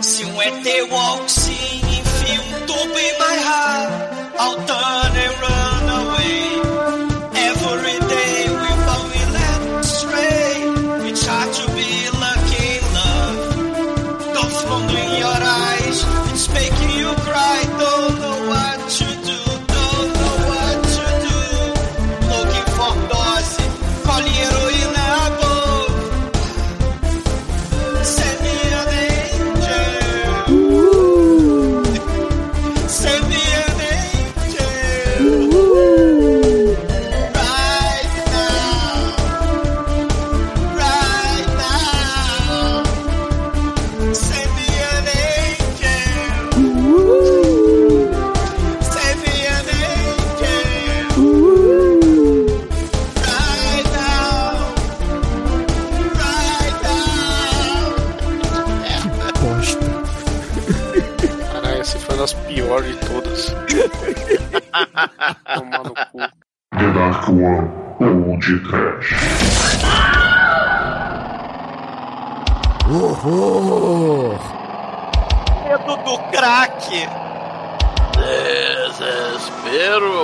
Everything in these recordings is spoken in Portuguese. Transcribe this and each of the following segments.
Se um ET walks se enfia um tubo em One ou de Trash. Horror! Medo do crack. Desespero.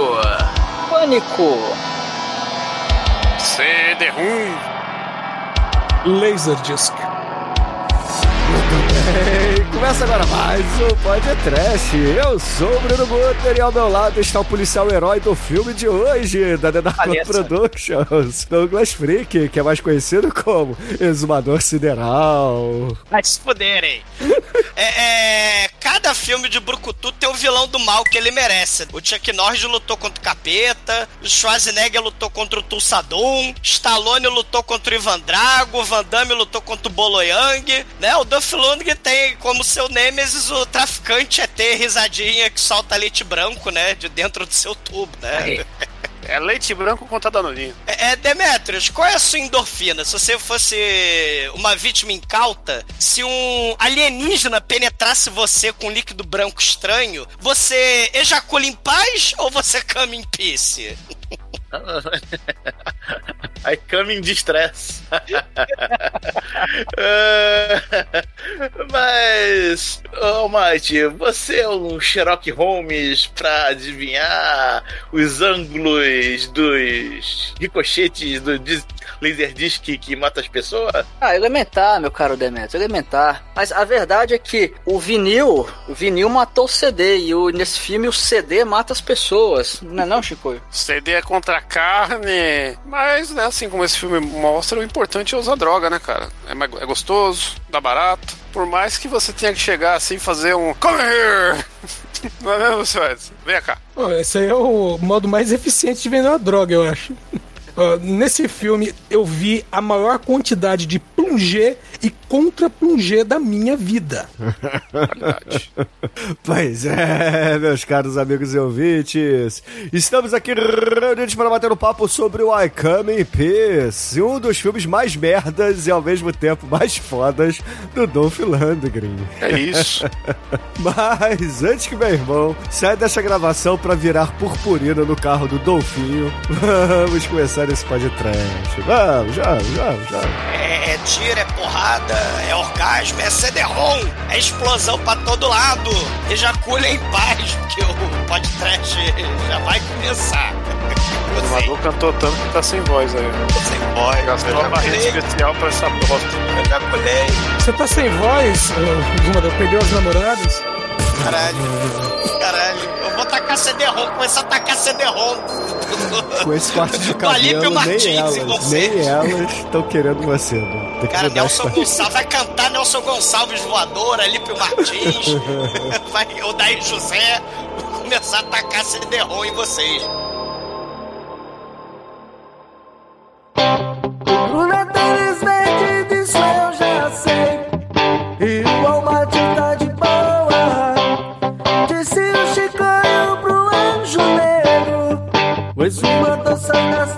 Pânico. CD-ROM. Laserdisc. Ei, começa agora mais um Podcast. Eu sou o Bruno Guter e ao meu lado está o policial herói do filme de hoje, da The Dark. Productions, Douglas Freak, que é mais conhecido como Exumador Sideral. Vai se fuderem. É, é, cada filme de Brucutu tem o vilão do mal que ele merece. O Chuck Norris lutou contra o Capeta, o Schwarzenegger lutou contra o Tulsadum, Stallone lutou contra o Ivan Drago, o Van Damme lutou contra o Bolo Yang, né? O Duff Lundgren tem como seu nêmesis o traficante ET risadinha que solta leite branco, né? De dentro do seu tubo, né? É leite branco contra danoninho. É, é, Demetrius, qual é a sua endorfina? Se você fosse uma vítima incauta, se um alienígena penetrasse você com um líquido branco estranho, você ejacula em paz ou você cama em peace? I come in distress. É, Mas, oh Mate, você é um Sherlock Holmes pra adivinhar os ângulos dos ricochetes do dis- Laserdisc que mata as pessoas? Ah, elementar, meu caro Demetrio, elementar. Mas a verdade é que o vinil, o vinil matou o CD e o, nesse filme o CD mata as pessoas. Não é não, Chico? CD é contra a carne, mas, né, assim como esse filme mostra, o importante é usar droga, né, cara? É, é gostoso, dá barato. Por mais que você tenha que chegar assim e fazer um Come here! Não é mesmo, seu Edson? Vem cá. Ó, esse aí é o modo mais eficiente de vender uma droga, eu acho. Ó, nesse filme, eu vi a maior quantidade de plungê e contra-plungê da minha vida. Qualidade. Pois é, meus caros amigos e ouvintes, estamos aqui reunidos para bater um papo sobre o I Come in Peace, um dos filmes mais merdas e ao mesmo tempo mais fodas do Dolph Lundgren. É isso. Mas antes que meu irmão saia dessa gravação para virar purpurina no carro do Dolfinho, vamos começar esse podcast. Vamos, vamos, vamos, vamos. É, é tiro, é porrada, é orgasmo, é CD-ROM, é explosão pra todo lado. Ejacule em paz, porque o podcast já vai começar. O animador cantou tanto que tá sem voz aí. Sem voz, Gastou eu a já barreira especial pra essa bosta. eu já pulei. Você tá sem voz, ô, Zumador? Perdeu as namoradas? Caralho, caralho. Vou tacar CD-ROM, começar a tacar CD-ROM. Com esse corte de cabelo, Martins nem em elas, nem elas estão querendo você, mano. Cara, Nelson. Gonçalves vai cantar Nelson Gonçalves voador, Alípio Martins, vai o Daí José, vou começar a tacar CD-ROM em vocês. Bruna Tênis Pois uma dança gasta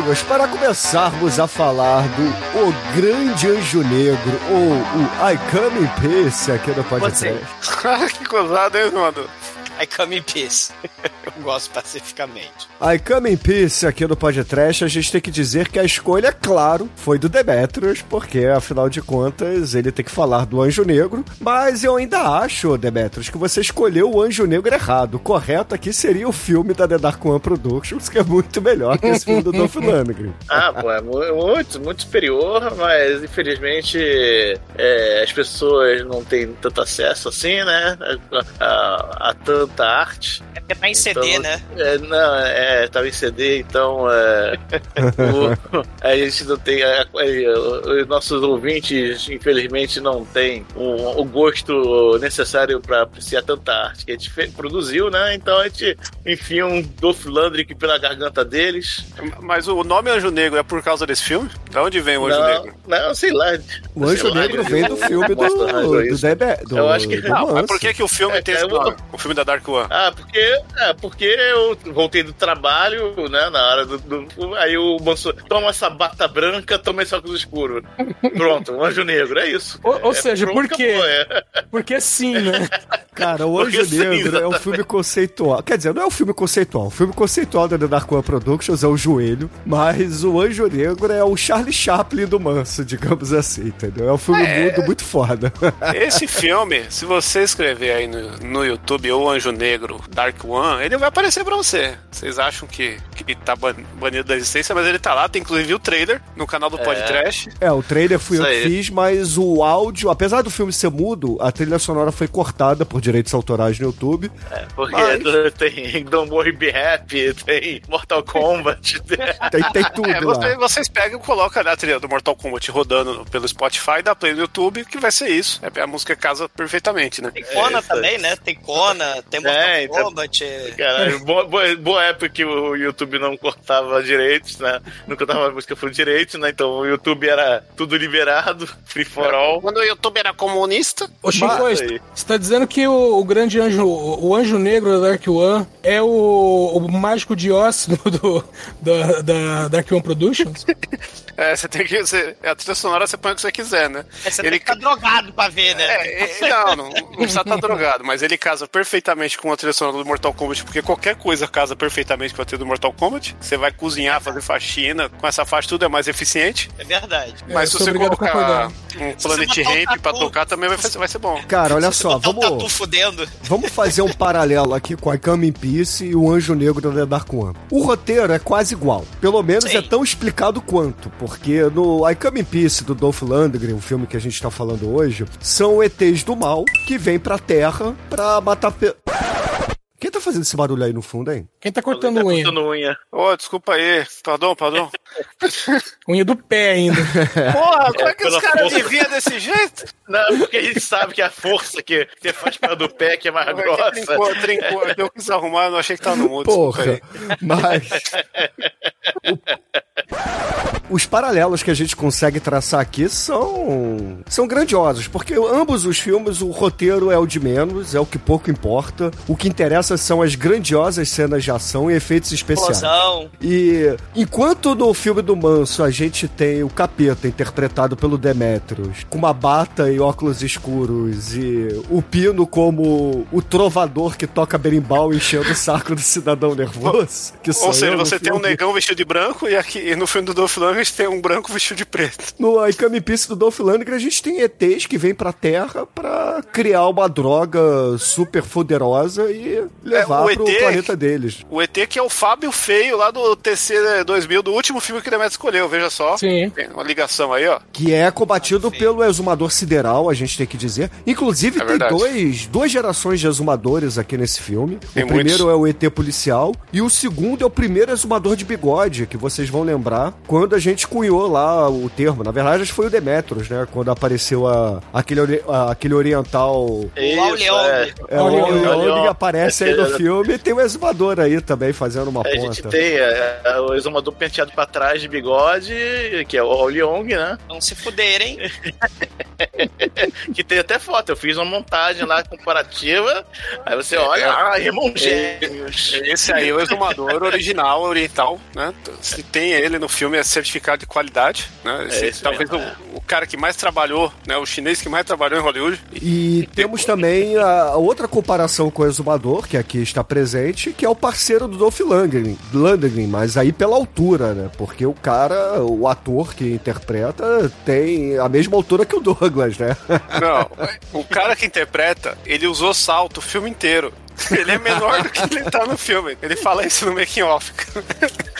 amigos, para começarmos a falar do O Grande Anjo Negro, ou o I Come in Peace aqui no podcast. que gozado, hein, mano? I come in peace. Eu gosto pacificamente. I Come in Peace aqui no podcast, a gente tem que dizer que a escolha, claro, foi do Demetrius, porque afinal de contas ele tem que falar do Anjo Negro, mas eu ainda acho, Demetrius, que você escolheu o Anjo Negro errado. O correto aqui seria o filme da The Dark One Productions, que é muito melhor que esse filme do Dolph Lundgren. Ah, pô, é mu- muito, muito superior, mas infelizmente é, as pessoas não têm tanto acesso assim, né? A, a- a tanta arte. É porque tá em CD, Então, né? É, não, é, tava em CD, então é, o- a gente não tem. os nossos ouvintes, infelizmente, não têm o, o gosto necessário para apreciar tanta arte que a gente fe- produziu, né? Então a gente enfia um Dolph Lundgren pela garganta deles. Mas o nome Anjo Negro é por causa desse filme? Da onde vem o Anjo não, Negro? não, sei lá. O Anjo Sei Negro vem do filme do, do, isso. Debe, do, Eu acho que- do Não, mas por que, que o filme É, tem esse é, vou- nome? O filme da Dark One. Ah, porque, é, porque eu voltei do trabalho, né, na hora do, do- Aí o moço toma essa bata branca, toma esse óculos escuro. Pronto, um anjo negro, é isso. Ou, ou É, seja, por quê? é. Porque sim, né? Cara, o Porque Anjo sim, Negro é um filme conceitual. Quer dizer, não é um filme conceitual. O filme conceitual da The Dark One Productions é o Joelho, mas o Anjo Negro é o Charlie Chaplin do Manso, digamos assim, entendeu? É um filme mudo muito foda. Esse filme, se você escrever aí no, no YouTube o Anjo Negro Dark One, ele vai aparecer pra você. Vocês acham que, que tá ban- banido da existência, mas ele tá lá, tem inclusive o trailer no canal do Podcast. É, o trailer fui eu Isso que aí. fiz, mas o áudio, apesar do filme ser mudo, a trilha sonora foi cortada por direitos autorais no YouTube. Porque Mas- tem Don't Worry Be Happy, tem Mortal Kombat. Tem, tem tudo É, você- vocês pegam e colocam né, a trilha do Mortal Kombat rodando pelo Spotify, dá play no YouTube, que vai ser isso. É, a música casa perfeitamente, né? Tem Kona isso também, né? Tem Kona, tem Mortal É, então- Kombat. Caralho, boa, boa, época que o YouTube não cortava direitos, né? Não cortava a música por direito, né? Então o YouTube era tudo liberado, free for all. Quando o YouTube era comunista, Ô, Chico, você tá dizendo que o, o grande anjo, o, o anjo negro da Dark One é o, o mágico de Oz do, do- da, da Dark One Productions? é, você tem que. Você, a trilha sonora você põe o que você quiser, né? É, Você Ele- tem que ficar drogado pra ver, né? É, é, não, não, não precisa estar drogado, mas ele casa perfeitamente com a trilha sonora do Mortal Kombat, porque qualquer coisa casa perfeitamente com a trilha do Mortal Kombat. Você vai cozinhar, fazer faxina, com essa faixa tudo é mais eficiente. É verdade. Mas eu se você colocar concordar. um Planet botar um Ramp pra tocar, também vai, vai ser bom. Cara, olha só, um vamos, vamos fazer um paralelo aqui com a Come in Peace e o Anjo Negro da Dark One. O roteiro é quase igual. Pelo menos Sim. é tão explicado quanto, porque no I Come in Peace do Dolph Lundgren, o filme que a gente tá falando hoje, são ETs do mal que vêm pra Terra pra matar... Pe... Quem tá fazendo esse barulho aí no fundo, hein? Quem tá cortando Tá unha? cortando unha. Ô, desculpa aí. Perdão, perdão. Unha do pé ainda. Porra, como é que os caras viviam desse jeito? Não, porque a gente sabe que a força que você faz para do pé que é mais grossa. Trincou, trincou. Eu quis arrumar, eu não achei que tava no desculpa Porra, aí. mas. o- Os paralelos que a gente consegue traçar aqui são são grandiosos, porque ambos os filmes o roteiro é o de menos, é o que pouco importa. O que interessa são as grandiosas cenas de ação e efeitos especiais. Explosão. E enquanto no filme do Manso a gente tem o Capeta interpretado pelo Demetrius, com uma bata e óculos escuros, e o Pino como o trovador que toca berimbau enchendo o saco do cidadão nervoso. Ou seja, você tem um negão vestido de branco e aqui e no filme do Dolph Lundgren tem um branco vestido de preto. No I Come in Peace do Dolph Lundgren, a gente tem ETs que vêm pra Terra pra criar uma droga super poderosa e levar o pro ET planeta deles. O ET que é o Fábio Feio lá do TC 2000, do último filme que o Demetrio escolheu, veja só. Sim. Tem uma ligação aí, ó. Que é combatido pelo exumador sideral, a gente tem que dizer. Inclusive, É tem dois, duas gerações de exumadores aqui nesse filme. Tem o primeiro muitos. é o ET policial e o segundo é o primeiro exumador de bigode, que vocês vão lembrar quando a gente cunhou lá o termo. Na verdade, acho que foi o Demetros, né? Quando apareceu a, aquele, a- aquele oriental. Isso, é. É, o Leong, aparece aí no aquele- filme e tem o exumador aí também fazendo uma A gente ponta. tem é, é, o exumador penteado pra trás de bigode, que é o Leong, né? Não se fuderem. que tem até foto. Eu fiz uma montagem lá comparativa. Aí você olha, ah, irmão gêmeos. Esse aí é o exumador original, oriental, né? Se tem ele no filme, é certificado de qualidade, né? Esse, É esse talvez mesmo, o, o cara que mais trabalhou, né? O chinês que mais trabalhou em Hollywood. E temos também a a outra comparação com o Exumador, que aqui está presente, que é o parceiro do Dolph Lundgren, Lundgren, mas aí pela altura, né? Porque o cara, o ator que interpreta, tem a mesma altura que o Douglas, né? Não, o cara que interpreta, ele usou salto o filme inteiro. Ele é menor do que ele tá no filme. Ele fala isso no making off.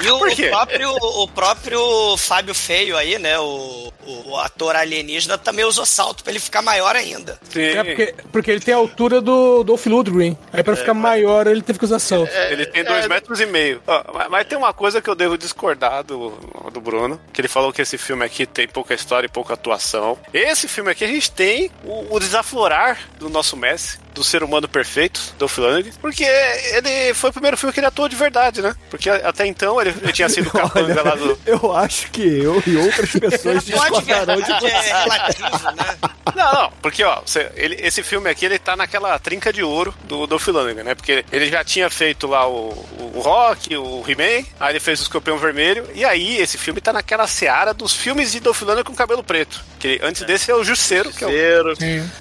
E o, o próprio, o próprio Fábio Feio aí, né? O, o ator alienígena também usou salto pra ele ficar maior ainda. Sim. É porque, porque ele tem a altura do Dolph Lundgren. Aí pra ficar maior ele teve que usar salto. Ele tem dois metros e meio. Ó, mas, mas tem uma coisa que eu devo discordar do, do Bruno, que ele falou que esse filme aqui tem pouca história e pouca atuação. Esse filme aqui a gente tem o, o desaflorar do nosso Messi, do ser humano perfeito, do Flanagan, porque ele foi o primeiro filme que ele atuou de verdade, né? Porque até então ele, ele tinha sido capanga lá do... eu acho que eu e outras pessoas de verdade é relativo, né? Não, não, porque ó, você- ele- esse filme aqui ele tá naquela trinca de ouro do Dolph Lundgren, né? Porque ele já tinha feito lá o, o, Rock, o He-Man, aí ele fez o Escorpião Vermelho, e aí esse filme tá naquela seara dos filmes de Dolph Lundgren com cabelo preto. Que antes desse é o Jusceiro, que é o.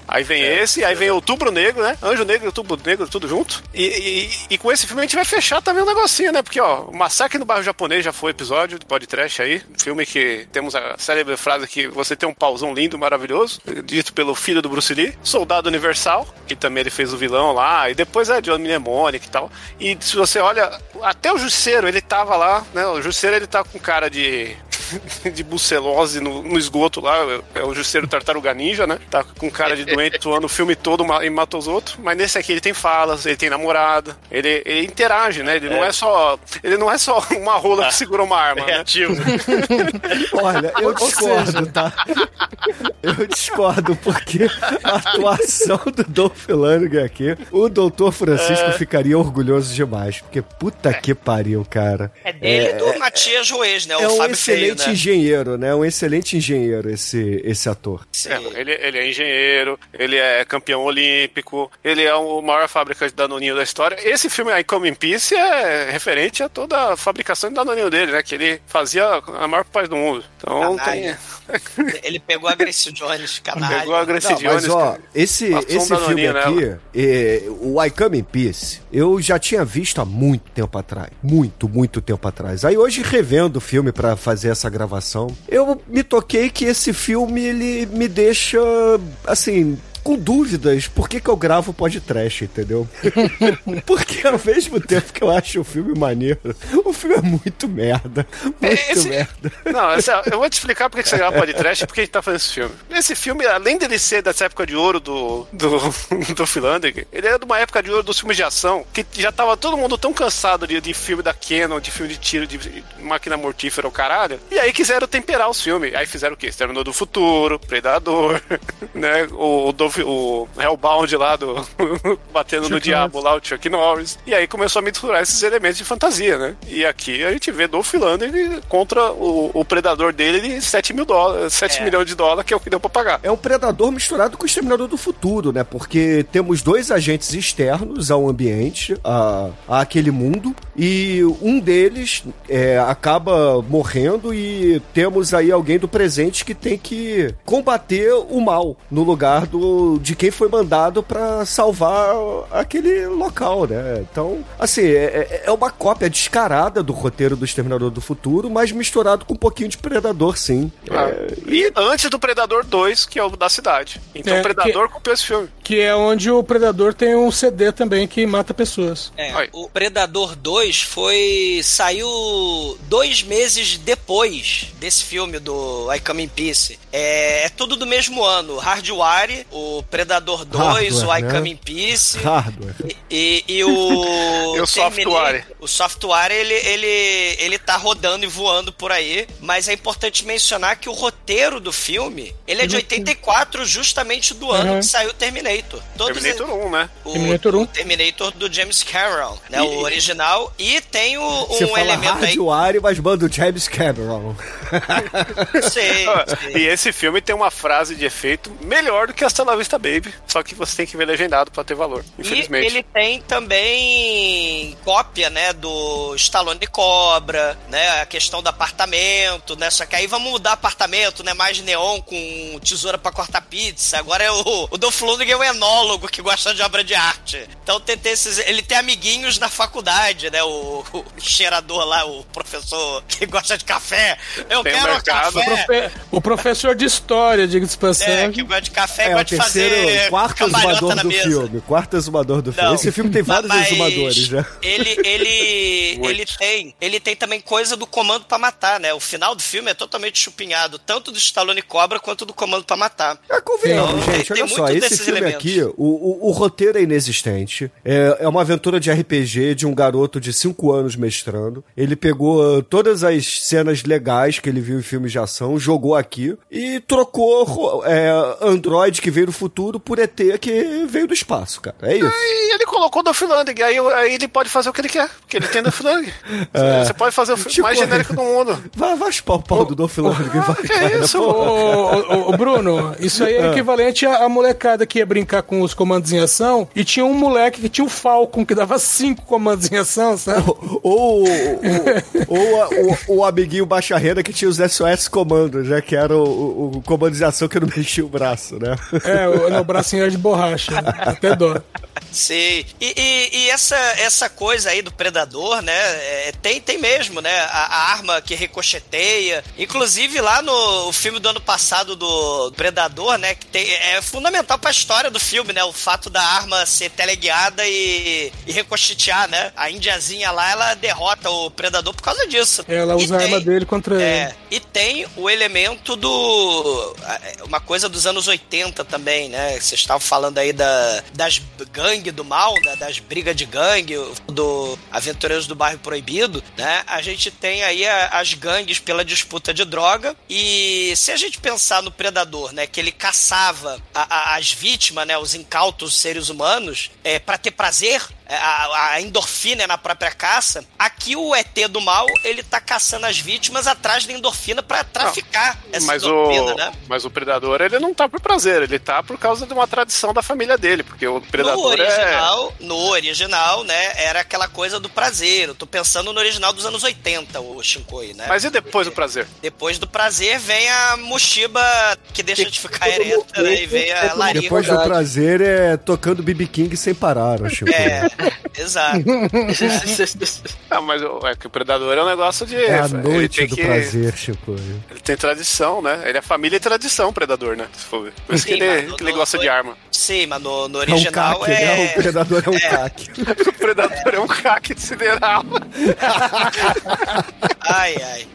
Aí vem esse, aí vem Outubro Negro, né? Anjo Negro e Outubro Negro, tudo junto. E, e- e com esse filme a gente vai fechar também um negocinho, né? Porque, ó, o Massacre no Bairro Japonês já foi episódio do podcast aí. Um filme que temos a célebre frase que você tem um pauzão lindo, maravilhoso, dito pelo filho do Bruce Lee. Soldado Universal, que também ele fez o vilão lá. E depois é John Mnemonic e tal. E se você olha, até o Jusceiro, ele tava lá, né? O Jusceiro, ele tá com cara de de bucelose no, no esgoto lá, é o Jusceiro Tartaruga Ninja, né? Tá com cara de doente, atuando o filme todo e mata os outros. Mas nesse aqui ele tem falas, ele tem namorada, ele, ele interage, né? Ele não é só. Ele não é só uma rola que segura uma arma, né? Reativo. Olha, eu discordo, tá? Eu discordo, porque a atuação do Dolph Lundgren aqui, o Doutor Francisco ficaria orgulhoso demais, porque puta que pariu, cara. É dele e do Matias Joês, né? O É um Fábio excelente Feio, né? engenheiro, né? Um excelente engenheiro esse, esse ator. Sim. É, ele, ele é engenheiro, ele é campeão olímpico, ele é o maior fábrica de danoninho da história. Esse filme aí, Come in Peace, é referente a toda a fabricação de danoninho dele, né? Que ele fazia a maior parte do mundo. Então tem... Ele pegou a Grace Jones, canalha. Pegou a Gracie Não, mas Jones, ó, cara. esse, esse filme aqui, é, o I Come in Peace, eu já tinha visto há muito tempo atrás. Muito, muito tempo atrás. Aí hoje, revendo o filme pra fazer essa gravação, eu me toquei que esse filme, ele me deixa, assim... Com dúvidas, por que, que eu gravo podcast, entendeu? Porque ao mesmo tempo que eu acho o filme maneiro, o filme é muito merda. Muito Esse- merda. Não, essa- eu vou te explicar porque que você grava podcast e por que a gente tá fazendo esse filme. Esse filme, além dele ser dessa época de ouro do, do, do Philander, ele é de uma época de ouro dos filmes de ação que já tava todo mundo tão cansado de, de filme da Canon, de filme de tiro, de, de máquina mortífera, o caralho. E aí quiseram temperar os filmes. Aí fizeram o quê? Exterminador do Futuro, Predador, né? O, o, O Hellbound lá do batendo no Chuck diabo lá, o Chuck Norris. E aí começou a misturar esses elementos de fantasia, né? E aqui a gente vê Dolph Lundgren contra o, o predador dele de 7 mil dólares, 7 É. milhões de dólares, que é o que deu pra pagar. É um predador misturado com o exterminador do futuro, né? Porque temos dois agentes externos ao ambiente, a, a aquele mundo, e um deles é, acaba morrendo e temos aí alguém do presente que tem que combater o mal no lugar do, de quem foi mandado pra salvar aquele local, né? Então, assim, é, é- é uma cópia descarada do roteiro do Exterminador do Futuro, mas misturado com um pouquinho de predador, sim. É, E antes do Predador 2, que é o da cidade. Então É, o Predador copiou esse filme. Que é onde o Predador tem um CD também que mata pessoas. É, Oi. o Predador 2 foi. saiu dois meses depois desse filme do I Come in Peace. É, é tudo do mesmo ano. Hardware, o Predador 2, Hardware, o I né? Come in Peace. hardware. E, e o. E o Terminator- Software. O software, ele, ele, ele tá rodando e voando por aí, mas é importante mencionar que o roteiro do filme, ele é de 84, justamente do ano Uhum. que saiu Terminator. Todos Terminator 1, né? o Terminator 1. o Terminator do James Cameron, né? O original. E tem o, Você um fala elemento aí. hardware, mas manda o James Cameron. Sei, sei. E esse filme tem uma frase de efeito melhor do que Hasta La Vista Baby, só que você tem que ver legendado pra ter valor, E infelizmente. ele tem também cópia, né, do Stallone Cobra, né, a questão do apartamento, né, só que aí vamos mudar apartamento, né, mais neon com tesoura pra cortar pizza, agora é o, o Dolph Lundgren é um enólogo que gosta de obra de arte, então tem, tem esses, ele tem amiguinhos na faculdade, né, o, o cheirador lá, o professor que gosta de café, eu Tem quero mercado. café, Profe- O professor de história, diga-se de é, passagem. que gosta de café É, o gosta de fazer quarto exumador do mesa. filme. Quarto exumador do filme. Não. Esse filme tem vários Mas exumadores, né? Ele, ele, ele tem, ele tem também coisa do Comando pra Matar, né? O final do filme é totalmente chupinhado, tanto do Stallone Cobra quanto do Comando pra Matar. É, convenhamos, Tem- gente. tem olha só, esse desses filme elementos. aqui, o, o, o roteiro é inexistente. É, é uma aventura de RPG de um garoto de 5 anos mestrando. Ele pegou uh, todas as cenas legais que ele viu em filmes de ação, jogou aqui e trocou ro- é, Android que veio do futuro por ET que veio do espaço, cara. É isso. E ele colocou o Dolph Lundgren, aí, aí ele pode fazer o que ele quer, porque ele tem Dolph Lundgren. Você pode fazer o filme Tipo, mais genérico do mundo. Vai, vai chupar o pau do Dolph Lundgren, vai, que cara. isso? Ô, ô, Bruno, isso aí é equivalente à, à molecada que ia brincar com os comandos em ação e tinha um moleque que tinha o Falcon que dava cinco comandos em ação, sabe? Ou, ou, ou, a- o, o amiguinho baixa renda que tinha os SOS comandos, né? Que era o, o, o comando de ação que não mexia o braço, né? É, o, no bracinho era de borracha. Até dó. Sim. E, e- e essa, essa coisa aí do Predador, né? é, tem, tem mesmo, né? A, a arma que ricocheteia. Inclusive lá no o filme do ano passado do Predador, né? Que tem, é fundamental pra história do filme, né? O fato da arma ser teleguiada e, e ricochetear, né? A indiazinha lá, ela derrota o Predador por causa disso. Ela E usa a tem- arma dele contra é, ele. e tem o elemento do. Uma coisa dos anos 80 também, né? Vocês estavam falando aí da, das gangue do mal, da- das brigas de gangue, do Aventureiros do Bairro Proibido, né? A gente tem aí a- as gangues pela disputa de droga. E se a gente pensar no Predador, né? Que ele caçava a- a- as vítimas, né? Os incautos seres humanos, é, para ter prazer. É, A, a endorfina é na própria caça. Aqui o ET do mal, ele tá caçando as vítimas atrás da endorfina pra traficar essa Mas endorfina, o, né? mas o Predador, ele não tá por prazer, ele tá por causa de uma tradição da família dele, porque o No Predador é... original, no original, né, era aquela coisa do prazer. Eu tô pensando no original dos anos 80, o Shinkoi, né? Mas e depois do prazer? Depois do prazer vem a mochiba que deixa de ficar ereta, né? E vem a larica. Depois do prazer é tocando BB King sem parar, Chico. É, exato. Ah, mas o- é que o Predador é um negócio de... É a ele noite tem do que- prazer, Chico. Ele tem tradição, né? Ele é família e tradição, o Predador, né? Se for ver. Por isso Sim, que ele, mas no- que ele no- gosta de arma. Sim, mas no, no É um original caque, é. né? O predador é um caque. O Predador é um caque sideral. Ai, ai.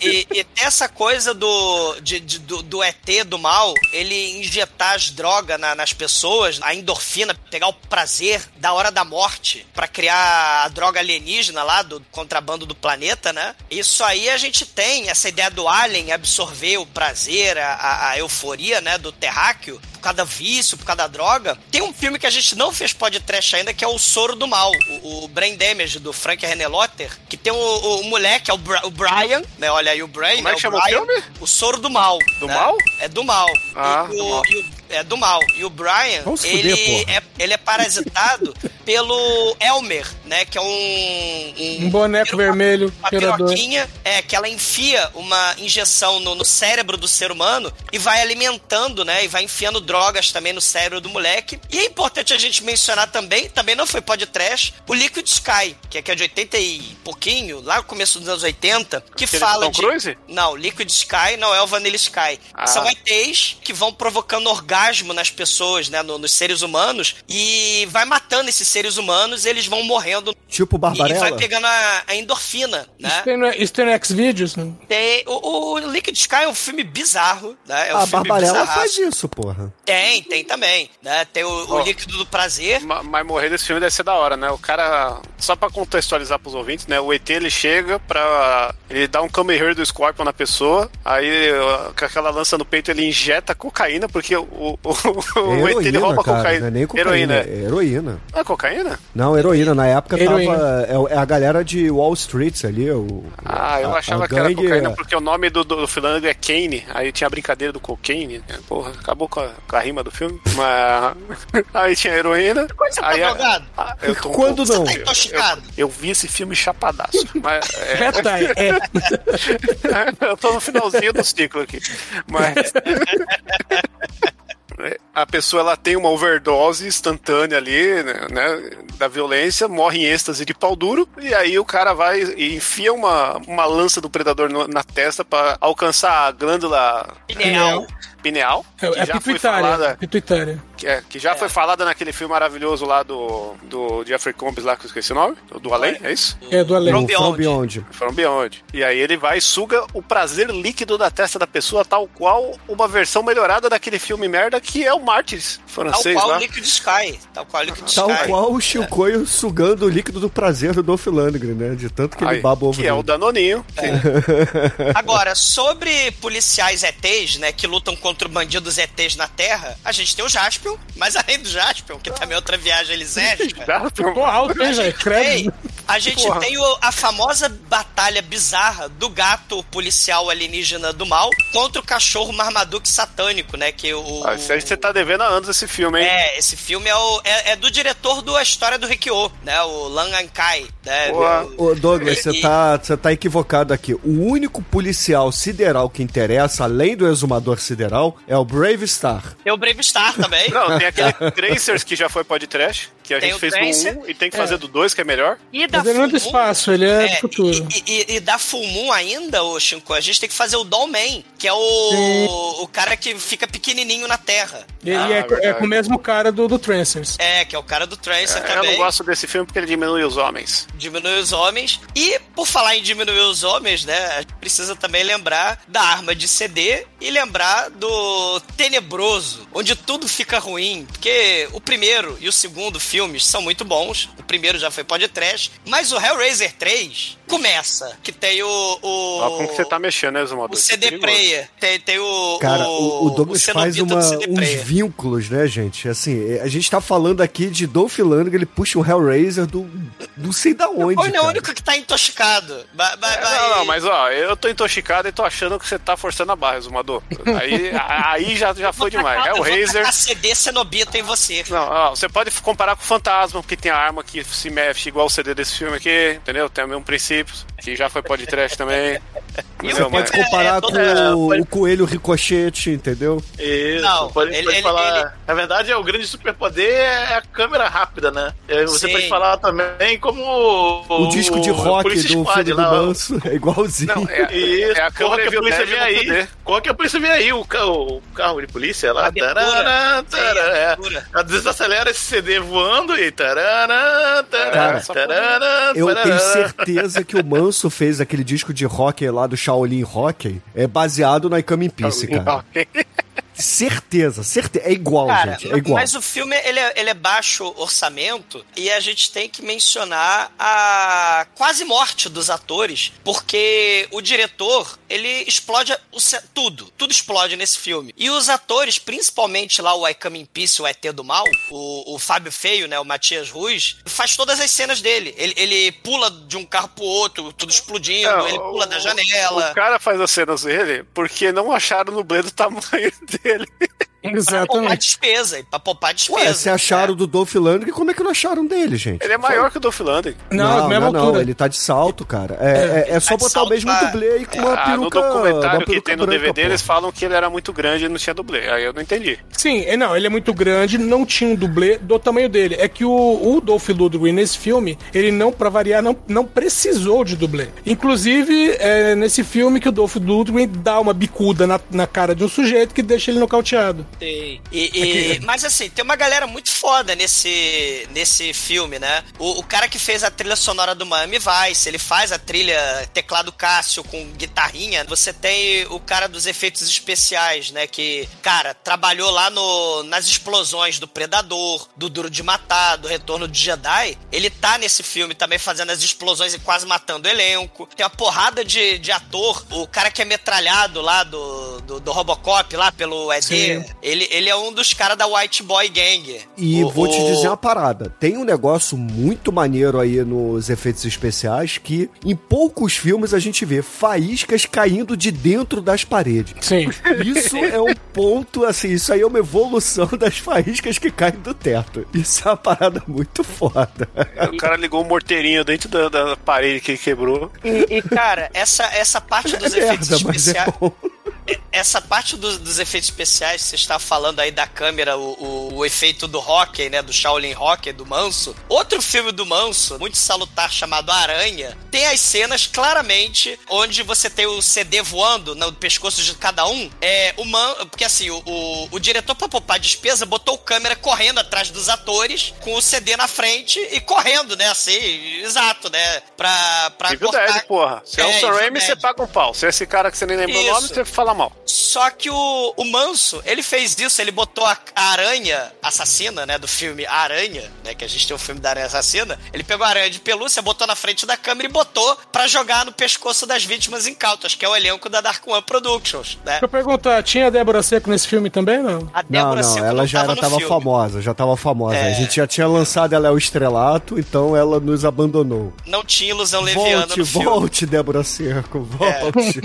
E, e tem essa coisa do, de- de- do, do ET do mal, ele injetar as drogas na- nas pessoas, a endorfina, pegar o prazer da hora da morte pra criar a droga alienígena lá do contrabando do planeta, né? Isso aí a gente tem, essa ideia do alien absorver o prazer, a- a euforia, né, do terráqueo, por causa do vício, por causa da droga. Tem um filme que a gente não fez podcast ainda, que é o Soro do Mal, o, o Brain Damage, do Frank René Lotter, que tem o, o moleque, é o, Bra- o Brian, né? Olha aí o Brain, Como é né, que chama o Brian, filme? O Soro do Mal. Do né? mal? É do mal. Ah, E do o- mal. e o- é do mal. E o Brian, ele, porra. é, ele é parasitado pelo Elmer, né? Que é um... Um boneco uma- vermelho, Uma piroquinha, é, que ela enfia uma injeção no, no cérebro do ser humano e vai alimentando, né? E vai enfiando drogas também no cérebro do moleque. E é importante a gente mencionar também, também não foi podcast, o Liquid Sky, que é, que é de 80 e pouquinho, lá no começo dos anos 80, que Aquele fala Tom de... Cruise? Não, Liquid Sky não é o Vanilla Sky. Ah. São ETs que vão provocando orgasmo orgasmo nas pessoas, né? no- nos seres humanos, e vai matando esses seres humanos, eles vão morrendo Tipo e vai Barbarella. pegando a, a endorfina, né? Isso tem no, isso tem no X-Videos, né? Tem, o, o Liquid Sky é um filme bizarro, né? É um A filme Barbarella bizarraço. faz isso, porra. Tem, tem também, né? Tem o, o Ó. líquido do prazer. Ma- Mas morrer desse filme deve ser da hora, né? O cara, só pra contextualizar pros ouvintes, né? O ET ele chega pra. Ele dá um here do Scorpion na pessoa, aí com aquela lança no peito ele injeta cocaína, porque o, o, o, É o ele heroína, rouba cara. cocaína. Não é nem cocaína, Heroína. é heroína. Ah, cocaína? Não, heroína. Na época Heroína. tava. É, é a galera de Wall Street ali. O, Ah, eu a- achava a que era cocaína porque o nome do, do, do filme é Kane. Aí tinha a brincadeira do cocaine. né? Porra, acabou com a, com a rima do filme. Mas. aí tinha a heroína. Quando você aí drogado? Ah, eu tô um Quando pouco- não? Tá intoxicado? Eu, eu vi esse filme chapadaço. Mas, é, É, tá, é. eu tô no finalzinho do ciclo aqui. Mas. A pessoa ela tem uma overdose instantânea ali, né, né, da violência, morre em êxtase de pau duro, e aí o cara vai e enfia uma, uma lança do predador na testa pra alcançar a glândula Pineal. Pineal, que É, é já foi pituitária. falada, Pituitária. que, é, que já foi falada naquele filme maravilhoso lá do, do Jeffrey Combs lá, que eu esqueci o nome, do, do Além, é isso? É do além. From o From Beyond. Beyond. From Beyond. E aí ele vai e suga o prazer líquido da testa da pessoa, tal qual uma versão melhorada daquele filme merda que é o Tal francês qual lá. o Liquid Sky. Tal qual o Liquid Tal Sky. qual o Chicoio sugando o líquido do prazer do Dolph Lundgren, né? De tanto que ele Aí, baba ovo que é o dele. Danoninho. Agora, sobre policiais ETs, né, que lutam contra bandidos ETs na Terra, a gente tem o Jaspion, mas além do Jaspion, que também é outra viagem elisérgica, Ficou alto, hein, velho? tem, Credo. A gente Porra. tem o- a famosa batalha bizarra do gato policial alienígena do mal contra o cachorro Marmaduke satânico, né, que o... Ah, isso aí você tá devendo há anos esse filme, hein? É, esse filme é, o, é, é do diretor do A História do Rikyo, né? O Lan Ankai. Né? Boa. Ô, Douglas, você tá, você tá equivocado aqui. O único policial sideral que interessa, além do exumador sideral, é o Brave Star. Tem o Brave Star também. Não, tem aquele Tracers que já foi podcast, que a Tem gente fez do 1 e tem que fazer do 2, que é melhor. E da Mas ele não é do Full Moon- espaço, ele é, do É, futuro. e, e- e da Full Moon ainda, ô Shinko, a gente tem que fazer o Dollman, que é o, o cara que fica pequenininho na Terra. E, e Ah, é, é com o mesmo cara do, do Trancers. É, que é o cara do Tracer É, eu também. não gosto desse filme porque ele diminui os homens. Diminui os homens. E, por falar em diminuir os homens, né? A gente precisa também lembrar da arma de CD e lembrar do Tenebroso, onde tudo fica ruim. Porque o primeiro e o segundo filmes são muito bons. O primeiro já foi podcast. Mas o Hellraiser 3 começa. Que tem o. o Ó, como que você tá mexendo, né, Zumador? o CD Player. Tem, tem o. Cara, o, o Douglas faz cenobita uma, do CD uns vínculos, né, gente? Assim, a gente tá falando aqui de Dolph Lundgren, ele puxa um Hellraiser do não sei da onde, Ele é o único que tá intoxicado. Ba- ba- É, ba- não, não, mas ó, eu tô intoxicado e tô achando que você tá forçando a barra, Zumador. Aí, aí já, já foi demais. É o Razer. tacar CD cenobita em você. Não, ó, você pode comparar com o Fantasma, porque tem a arma que se mexe igual o CD desse filme aqui, entendeu? Tem o mesmo princípio, que já foi podcast também. E o- Pode Mas- comparar é, com toda- é, o, pode- o coelho ricochete, entendeu? Isso, Não, pode, ele- pode ele- falar. ele- Na verdade, é o grande superpoder é a câmera rápida, né? É, Você Sim. pode falar também como o, O, disco de rock do Squad filme do. Manso é igualzinho. Não, é, Isso, é a corra câmera que a polícia vem Dead no aí. poder. Corra que a polícia vem aí, o, ca- o carro de polícia lá. Tarará, tarará, é. desacelera esse CD voando e tarará, tarará, Cara, tarará, Eu tenho certeza que o Manso fez aquele disco de rock lá do Shaolin Rock é baseado na Ikami Peace, cara. Certeza, certeza. É igual, Cara, gente. É igual. mas o filme ele é, ele é baixo orçamento e a gente tem que mencionar a quase morte dos atores, porque o diretor ele explode o tudo, tudo explode nesse filme. E os atores, principalmente lá o I Come in Peace, o ET do Mal, o, o Fábio Feio, né, o Matias Ruiz, faz todas as cenas dele. Ele, ele pula de um carro pro outro, tudo explodindo, Não, ele pula da o- janela. O cara faz as cenas dele porque não acharam no dublê do tamanho dele. duele. Pra poupar Exatamente. despesa, pra poupar despesa. Ué, se acharam né? do Dolph Lundgren, como é que não acharam dele, gente? Ele é maior que o Dolph Lundgren. Não, não, mesma não, não, ele tá de salto, cara. É, é, é só tá botar o mesmo pra- dublê e com uma Ah, no peruca. uma documentário que tem no branca, DVD, pô. eles falam que ele era muito grande e não tinha dublê. Aí eu não entendi. Sim, é, não, ele é muito grande, não tinha um dublê do tamanho dele. É que o, o Dolph Lundgren nesse filme, ele não, pra variar, não, não precisou de dublê. Inclusive, é nesse filme que o Dolph Lundgren dá uma bicuda na, na cara de um sujeito que deixa ele nocauteado. Tem. E, e- mas assim, tem uma galera muito foda nesse, nesse filme, né? O, o cara que fez a trilha sonora do Miami Vice, ele faz a trilha teclado Cássio com guitarrinha. Você tem o cara dos efeitos especiais, né? Que, cara, trabalhou lá no, nas explosões do Predador, do Duro de Matar, do Retorno de Jedi. Ele tá nesse filme também fazendo as explosões e quase matando o elenco. Tem uma porrada de, de ator. O cara que é metralhado lá do, do, do Robocop, lá pelo ED, Sim. Ele, ele é um dos caras da White Boy Gang. E O- vou te o- dizer uma parada. Tem um negócio muito maneiro aí nos efeitos especiais que em poucos filmes a gente vê faíscas caindo de dentro das paredes. Sim. Isso é um ponto, assim, isso aí é uma evolução das faíscas que caem do teto. Isso é uma parada muito foda. O cara ligou um morteirinho dentro da, da parede que ele quebrou. E, e, cara, essa, essa parte dos É efeitos merda, mas é especiais. Essa parte do- dos efeitos especiais, você está falando aí da câmera, o, o- o efeito do Hockey, né? Do Shaolin Hockey, do Manso. Outro filme do Manso, muito salutar, chamado Aranha, tem as cenas claramente onde você tem o CD voando no pescoço de cada um. É, o man, porque assim, o, o, o diretor, pra poupar despesa, botou câmera correndo atrás dos atores, com o CD na frente e correndo, né? Assim, exato, né? Pra, pra Evil cortar. Dead, porra. Se é, o É, Evil Raimi, você paga um pau. Se é esse cara que você nem lembra o nome, Isso. você fala mal. Shh. Só que o, o Manso, ele fez isso, ele botou a, a aranha assassina, né, do filme A Aranha, né, que a gente tem o filme da aranha assassina, ele pegou a aranha de pelúcia, botou na frente da câmera e botou pra jogar no pescoço das vítimas incautas, que é o elenco da Dark One Productions, né? Deixa eu perguntar, tinha a Débora Seco nesse filme também, não? A Não, Débora não, Seco ela não já tava era, tava filme. famosa, já tava famosa. É. A gente já tinha lançado ela é o estrelato, então ela nos abandonou. Não tinha ilusão leviana Volte, no filme. É. volte, Débora Seco, volte.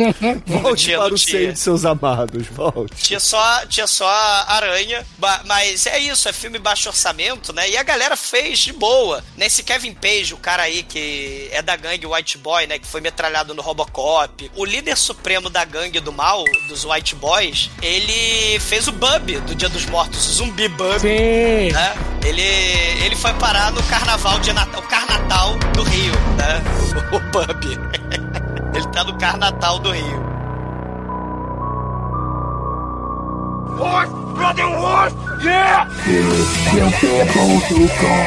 Volte tinha, para não o seio de seus amados, volte. Tinha só, tinha só a aranha, mas é isso, é filme baixo orçamento, né? E a galera fez de boa. Nesse Kevin Page, o cara aí que é da gangue White Boy, né? Que foi metralhado no Robocop. O líder supremo da gangue do mal, dos White Boys, ele fez o Bub do Dia dos Mortos, o zumbi Bub. Sim. Né? Ele, ele foi parar no carnaval de Natal, o Carnatal do Rio, né? O Bub. ele tá no Carnatal do Rio. Horse, brother horse, yeah! Feel feel close to God.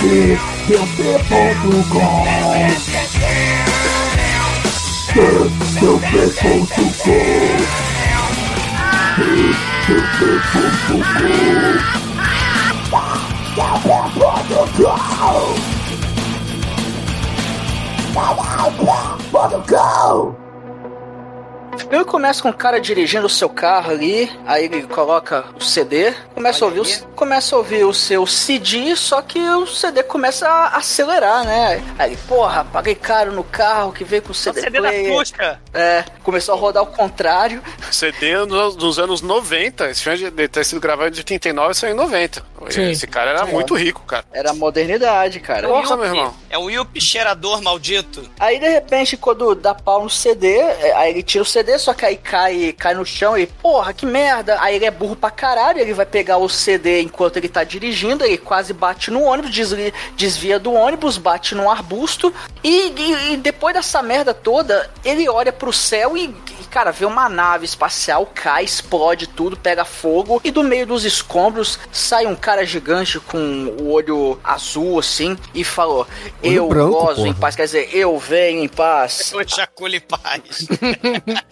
Feel feel close to God. Go! Filme começa com o cara dirigindo o seu carro ali, aí ele coloca o CD, começa a ouvir, o, começa a ouvir o seu CD, só que o CD começa a acelerar, né? Aí, ele, porra, paguei caro no carro que veio com o CD, CD da player. Fusca. É, começou a rodar ao contrário. CD nos, nos anos 90. Esse filme deve ter sido gravado em 89 e saiu em 90. Sim. Esse cara era muito rico, cara. Era a modernidade, cara. Porra, meu irmão. É o Yuppie cheirador maldito. Aí de repente, quando dá pau no CD, é, aí ele tira o CD, só que aí cai, cai no chão e, porra, que merda. Aí ele é burro pra caralho, ele vai pegar o CD enquanto ele tá dirigindo, ele quase bate no ônibus, desli- desvia do ônibus, bate num arbusto. E, e- e depois dessa merda toda, ele olha pro céu e, e, cara, vê uma nave espacial, cai, explode tudo, pega fogo. E do meio dos escombros sai um cara gigante com o olho azul, assim, e falou: Olho Eu branco, gozo em porra. paz, quer dizer, eu venho em paz. O Jacule Paz.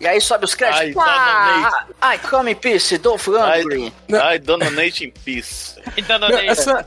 E aí sobe os créditos. Ah, I come in peace, Dolph Lundgren. Ai, Dona Nate in Peace. Então, Essa,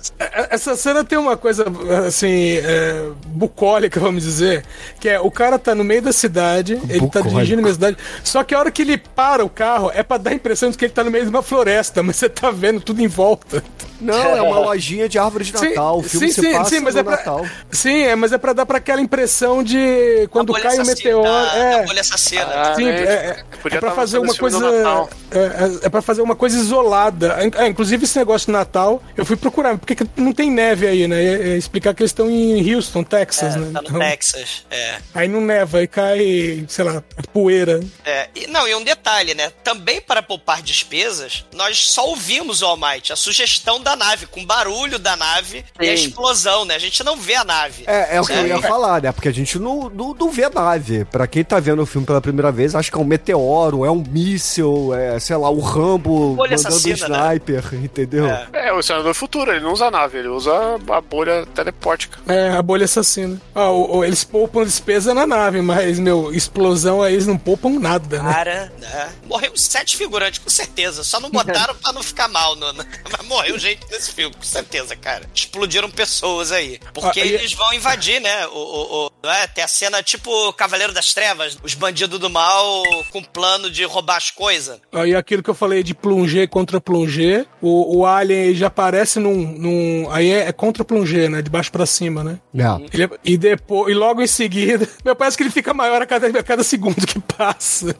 essa cena tem uma coisa, assim, é, bucólica, vamos dizer, que é o cara tá no meio da cidade, ele tá dirigindo da cidade, só que a hora que ele para o carro é pra dar a impressão de que ele tá no meio de uma floresta, mas você tá vendo tudo em volta. Não, é uma lojinha de árvore de Natal. o filme se passa mas no é pra, Natal. Sim, é, mas é pra dar pra aquela impressão de quando cai o assassina, meteoro. da- é, da bolha assassina. Ah, Sim, né? É, é, Podia é pra tá fazer lançando uma esse filme coisa. É, é, é pra fazer uma coisa isolada. É, inclusive, esse negócio de Natal, eu fui procurar, porque que não tem neve aí, né? É, é explicar que eles estão em Houston, Texas, É, né? tá no Então, Texas. É. aí não neva, aí cai, sei lá, poeira. É, e, não, e um detalhe, né? Também para poupar despesas, nós só ouvimos o All Might, a sugestão da nave, com barulho da nave e a Sim. explosão, né? A gente não vê a nave. É, é o que eu ia falar, né? Porque a gente não, não, não vê a nave. Pra quem tá vendo o filme pela primeira vez, acho que é um meteoro, é um míssil, é, sei lá, o Rambo Bolha mandando um né? sniper, entendeu? É. É, o Senador Futuro, ele não usa a nave, ele usa a bolha telepórtica. É, a bolha assassina. Ah, o- o- eles poupam despesa na nave, mas, meu, explosão aí eles não poupam nada, né? Cara, né? morreu sete figurantes, com certeza. Só não botaram pra não ficar mal. No, no- Mas morreu gente nesse filme, com certeza, cara. Explodiram pessoas aí. Porque Ah, e- eles vão invadir, né? O, o, o- não é? Tem a cena tipo Cavaleiro das Trevas, os bandidos do mal com plano de roubar as coisas. Aí aquilo que eu falei de plunger contra plunger, o, o Alien já aparece num. num aí é, é contra plunger, né? De baixo pra cima, né? É. Ele é- e depois, e logo em seguida, meu, parece que ele fica maior a cada, a cada segundo que passa.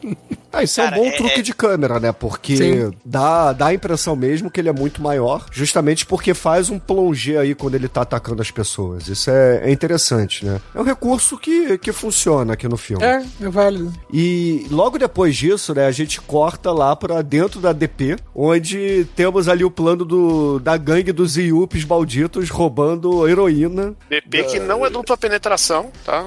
Ah, isso Cara, é um bom é- truque é- de câmera, né? Porque Sim. dá, dá a impressão mesmo que ele é muito maior, justamente porque faz um plonger aí quando ele tá atacando as pessoas. Isso é, é interessante, né? É um recurso que, que funciona aqui no filme. É, é válido. E logo depois disso, né, a gente corta lá pra dentro da DP, onde temos ali o plano do, da gangue dos Iupes malditos roubando heroína. DP que não é dupla penetração, tá?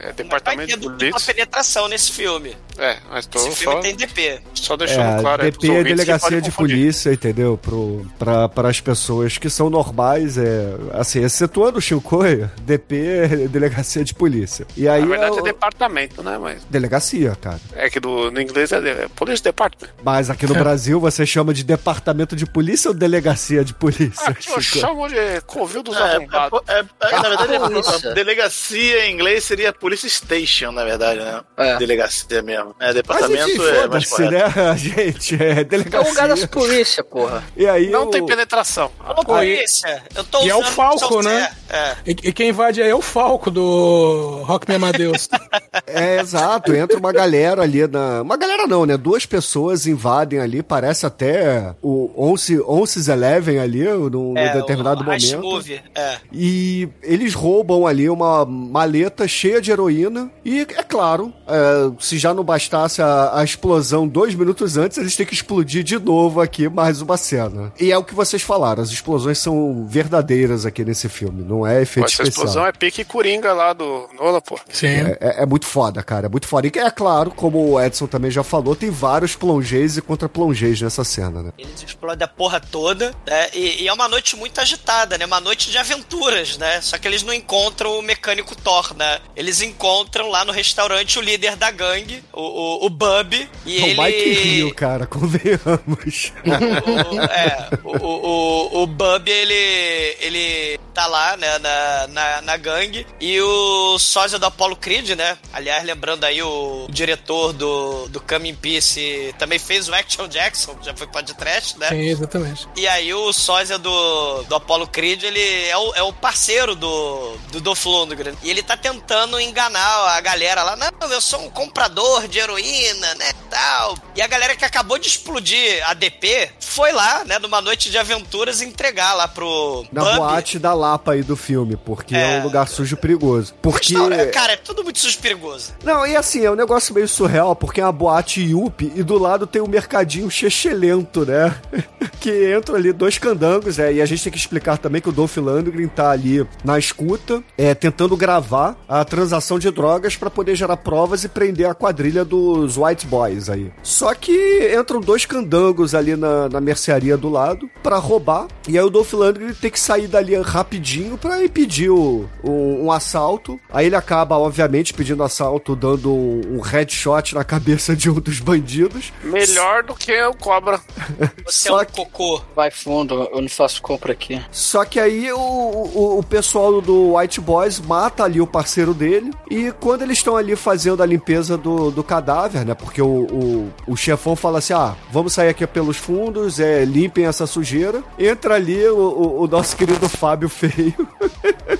É, é vai departamento ter de dupla polícia. penetração nesse filme. É, mas tô Esse filme só, tem DP. só deixando É, claro DP é que delegacia de confundir. polícia, entendeu? Pro, pra, para as pessoas que são normais, é, assim, excetuando o Shinkoia, DP é delegacia de polícia. E aí Na verdade é, é o- departamento, né? Mas delegacia, cara. é que do, no inglês é, é Police Department. Mas aqui no Brasil você chama de departamento de polícia ou delegacia de polícia? Aqui eu Chico? chamo de Covil dos É, Arrombados. é, é, na verdade, Polícia. a delegacia em inglês seria Police Station, na verdade, né? É. Delegacia mesmo. É, Mas departamento enfim, é mais correto. né, gente? É É o delegacia. lugar das polícia, porra. E aí Não o- tem penetração. Ô, polícia, eu tô E é o usando Falco, né? É. E, e quem invade aí é o Falco do Rock Me Amadeus. É, exato. Entra uma galera ali na. Uma galera não, né? Duas pessoas invadem ali, parece até o 11, 11 Eleven ali, num, É, num determinado o momento. Movie, é. E eles roubam ali uma maleta cheia de heroína. E, é claro, é, se já não bastasse a, a explosão dois minutos antes, eles têm que explodir de novo aqui mais uma cena. E é o que vocês falaram, as explosões são verdadeiras aqui nesse filme, não é efeito Essa especial. explosão é pique Coringa lá do Nola, pô. Sim. É, é- é muito foda, cara. É muito foda. E é claro, como o Edson também já falou, tem vários plongés e contra-plongés nessa cena, né? Eles explodem a porra toda, né? E, e é uma noite muito agitada, né? Uma noite de aventuras, né? Só que eles não encontram o mecânico Thor, né? Eles encontram lá no restaurante o líder da gangue, o, o, o Bub, e É ele... o Mike Rio, cara, convenhamos. o, é, o, o, o, o Bub, ele, ele tá lá, né, na, na, na gangue, e o sósia do Apollo Creed, né, aliás, lembrando aí o diretor do, do Come in Peace, também fez o Action Jackson, já foi podcast, né, Sim, exatamente. e aí o sósia do, do Apollo Creed, ele é o, é o parceiro do, do Dolph Lundgren. E ele tá tentando enganar a galera lá. Não, eu sou um comprador de heroína, né, tal. E a galera que acabou de explodir a DP foi lá, né, numa noite de aventuras entregar lá pro Na boate da Lapa aí do filme, porque é, É. um lugar sujo e perigoso. Porque. Cara, é tudo muito sujo e perigoso. Não, e assim, é um negócio meio surreal, porque é uma boate Yuppie e do lado tem um mercadinho chechelento, né? que entram ali dois candangos, é, e a gente tem que explicar também que o Dolph Lundgren tá ali na escuta, é, tentando gravar a transação de drogas pra poder gerar provas e prender a quadrilha dos White Boys aí. Só que entram dois candangos ali na, na mercearia do lado pra roubar, e aí o Dolph Lundgren tem que sair dali rapidinho pra impedir o, um, um assalto. Aí ele acaba, obviamente, pedindo assalto, dando um, um headshot na cabeça de um dos bandidos. Melhor do que o Cobra. Você Só é um que- cocô. Vai fundo, eu não faço compra aqui. Só que aí o, o, o pessoal do White Boys mata ali o parceiro dele. E quando eles estão ali fazendo a limpeza do, do cadáver, né? Porque o, o, o chefão fala assim: ah, vamos sair aqui pelos fundos, é, limpem essa sujeira. Entra ali o, o, o nosso querido Fábio Feio.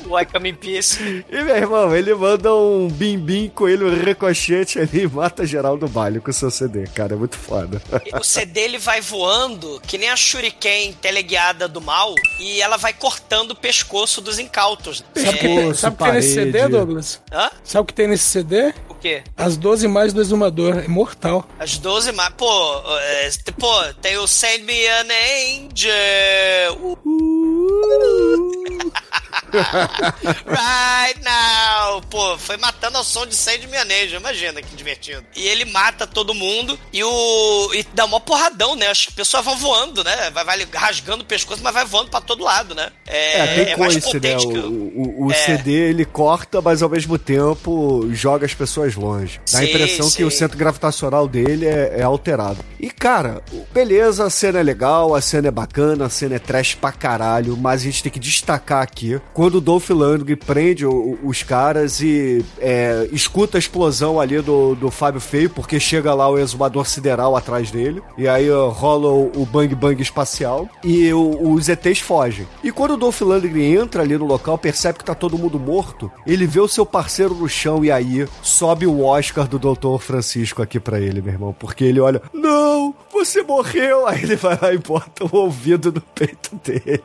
O I Come in Peace. E meu irmão, ele manda um bim-bim coelho ricochete ali e mata geral do baile com o seu CD, cara. É muito foda. o CD ele vai voando que nem a Shuriken teleguiada do mal e ela vai cortando o pescoço dos incautos. Sabe o que, Pescoço, sabe o que tem nesse. CD, Douglas? Hã? Sabe o que tem nesse CD? O quê? As 12 imagens do exumador. É mortal. As 12 mais. Pô, é, pô, tem o Send Me an Angel. Uh. Uh! right now. Pô, foi matando ao som de Sandy Manejo. Imagina que divertido. E ele mata todo mundo e o. E dá uma porradão, né? As pessoas vão voando, né? Vai, vai rasgando o pescoço, mas vai voando pra todo lado, né? É, tem mais coice, né? O, o- o, É. CD ele corta, mas ao mesmo tempo joga as pessoas longe. Dá a Sim, impressão que o sim. centro gravitacional dele é, é alterado. E cara, beleza, a cena é legal, a cena é bacana, a cena é trash pra caralho, mas a gente tem que destacar aqui quando o Dolph Lundgren prende o- os caras e é, escuta a explosão ali do, do Fábio Feio, porque chega lá o exumador sideral atrás dele, e aí ó, rola o, o bang bang espacial, e o- os ETs fogem. E quando o Dolph Lundgren entra ali no local, percebe que tá todo mundo morto, ele vê o seu parceiro no chão, e aí sobe o Oscar do Dr. Francisco aqui pra ele, meu irmão, porque ele olha, não, você morreu, aí ele vai lá e bota o ouvido no peito dele.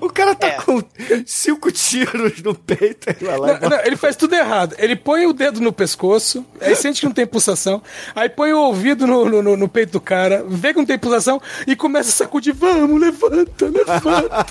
O cara tá É. com cinco tiros no peito, ele vai lá e Não, bota não, ele faz tudo errado. Ele põe o dedo no pescoço, aí sente que não tem pulsação, aí põe o ouvido no, no, no- no peito do cara, vê que não tem pulsação e começa a sacudir. Vamos, levanta, levanta.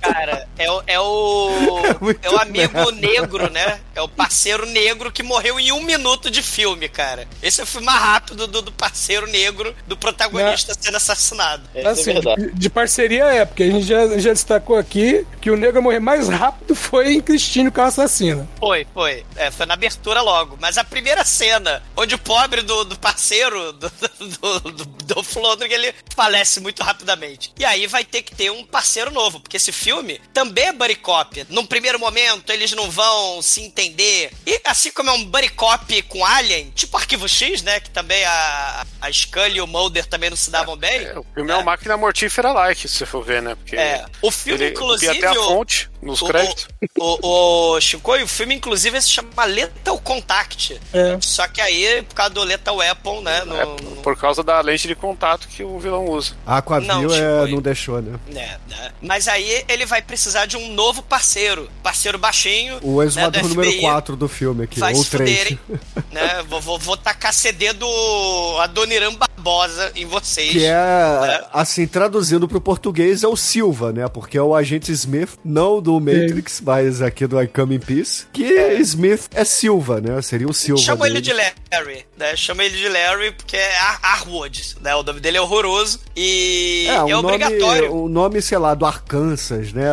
Cara, é o, é o, muito é o amigo merda. negro, né? É o parceiro negro que morreu em um minuto de filme, cara. Esse é o filme mais rápido do, do parceiro negro do protagonista sendo assassinado. É, Assim, é verdade. de, de parceria é, porque a gente já, já destacou aqui que o negro a morrer mais rápido foi em Cristine, o carro assassino. Foi, foi. É, foi na abertura logo. Mas a primeira cena, onde o pobre do, do parceiro do, do, do, do Flodrig, ele falece muito rapidamente. E aí vai ter que ter um parceiro novo, porque esse filme também é buddy cop. Num primeiro momento, eles não vão se entender. E assim como é um buddy cop com Alien, tipo Arquivo X, né? Que também a, a Scully e o Mulder também não se davam bem. É, o filme é uma máquina mortífera like, se você for ver, né? Porque É, o filme, ele inclusive, até a o- fonte nos O- créditos. O, o, o Chico, o filme, inclusive, se chama Lethal Contact. É. Só que aí, por causa do Lethal Weapon, né? No, É, por causa da lente de contato que o vilão usa. A Aquavio Não, é, Chico, não deixou, né? né, né. Mas aí ele vai precisar de um novo parceiro. Parceiro baixinho. O né, exumador do número FBI. 4 do filme aqui, Vai ou se 3. fuderem. né? Vou, vou, vou tacar CD do Adoniran Barbosa em vocês. Que é, né? assim, traduzindo pro português, é o Silva, né? Porque é o agente Smith, não do Matrix, mas aqui do I Come in Peace. Que Smith é Silva, né? Seria o Silva. Chama ele dele. de Larry, né? Chama ele de Larry porque é Ar- Arwood, né? O nome dele é horroroso e É, é, um nome, obrigatório. o nome, sei lá, do Arkansas, né?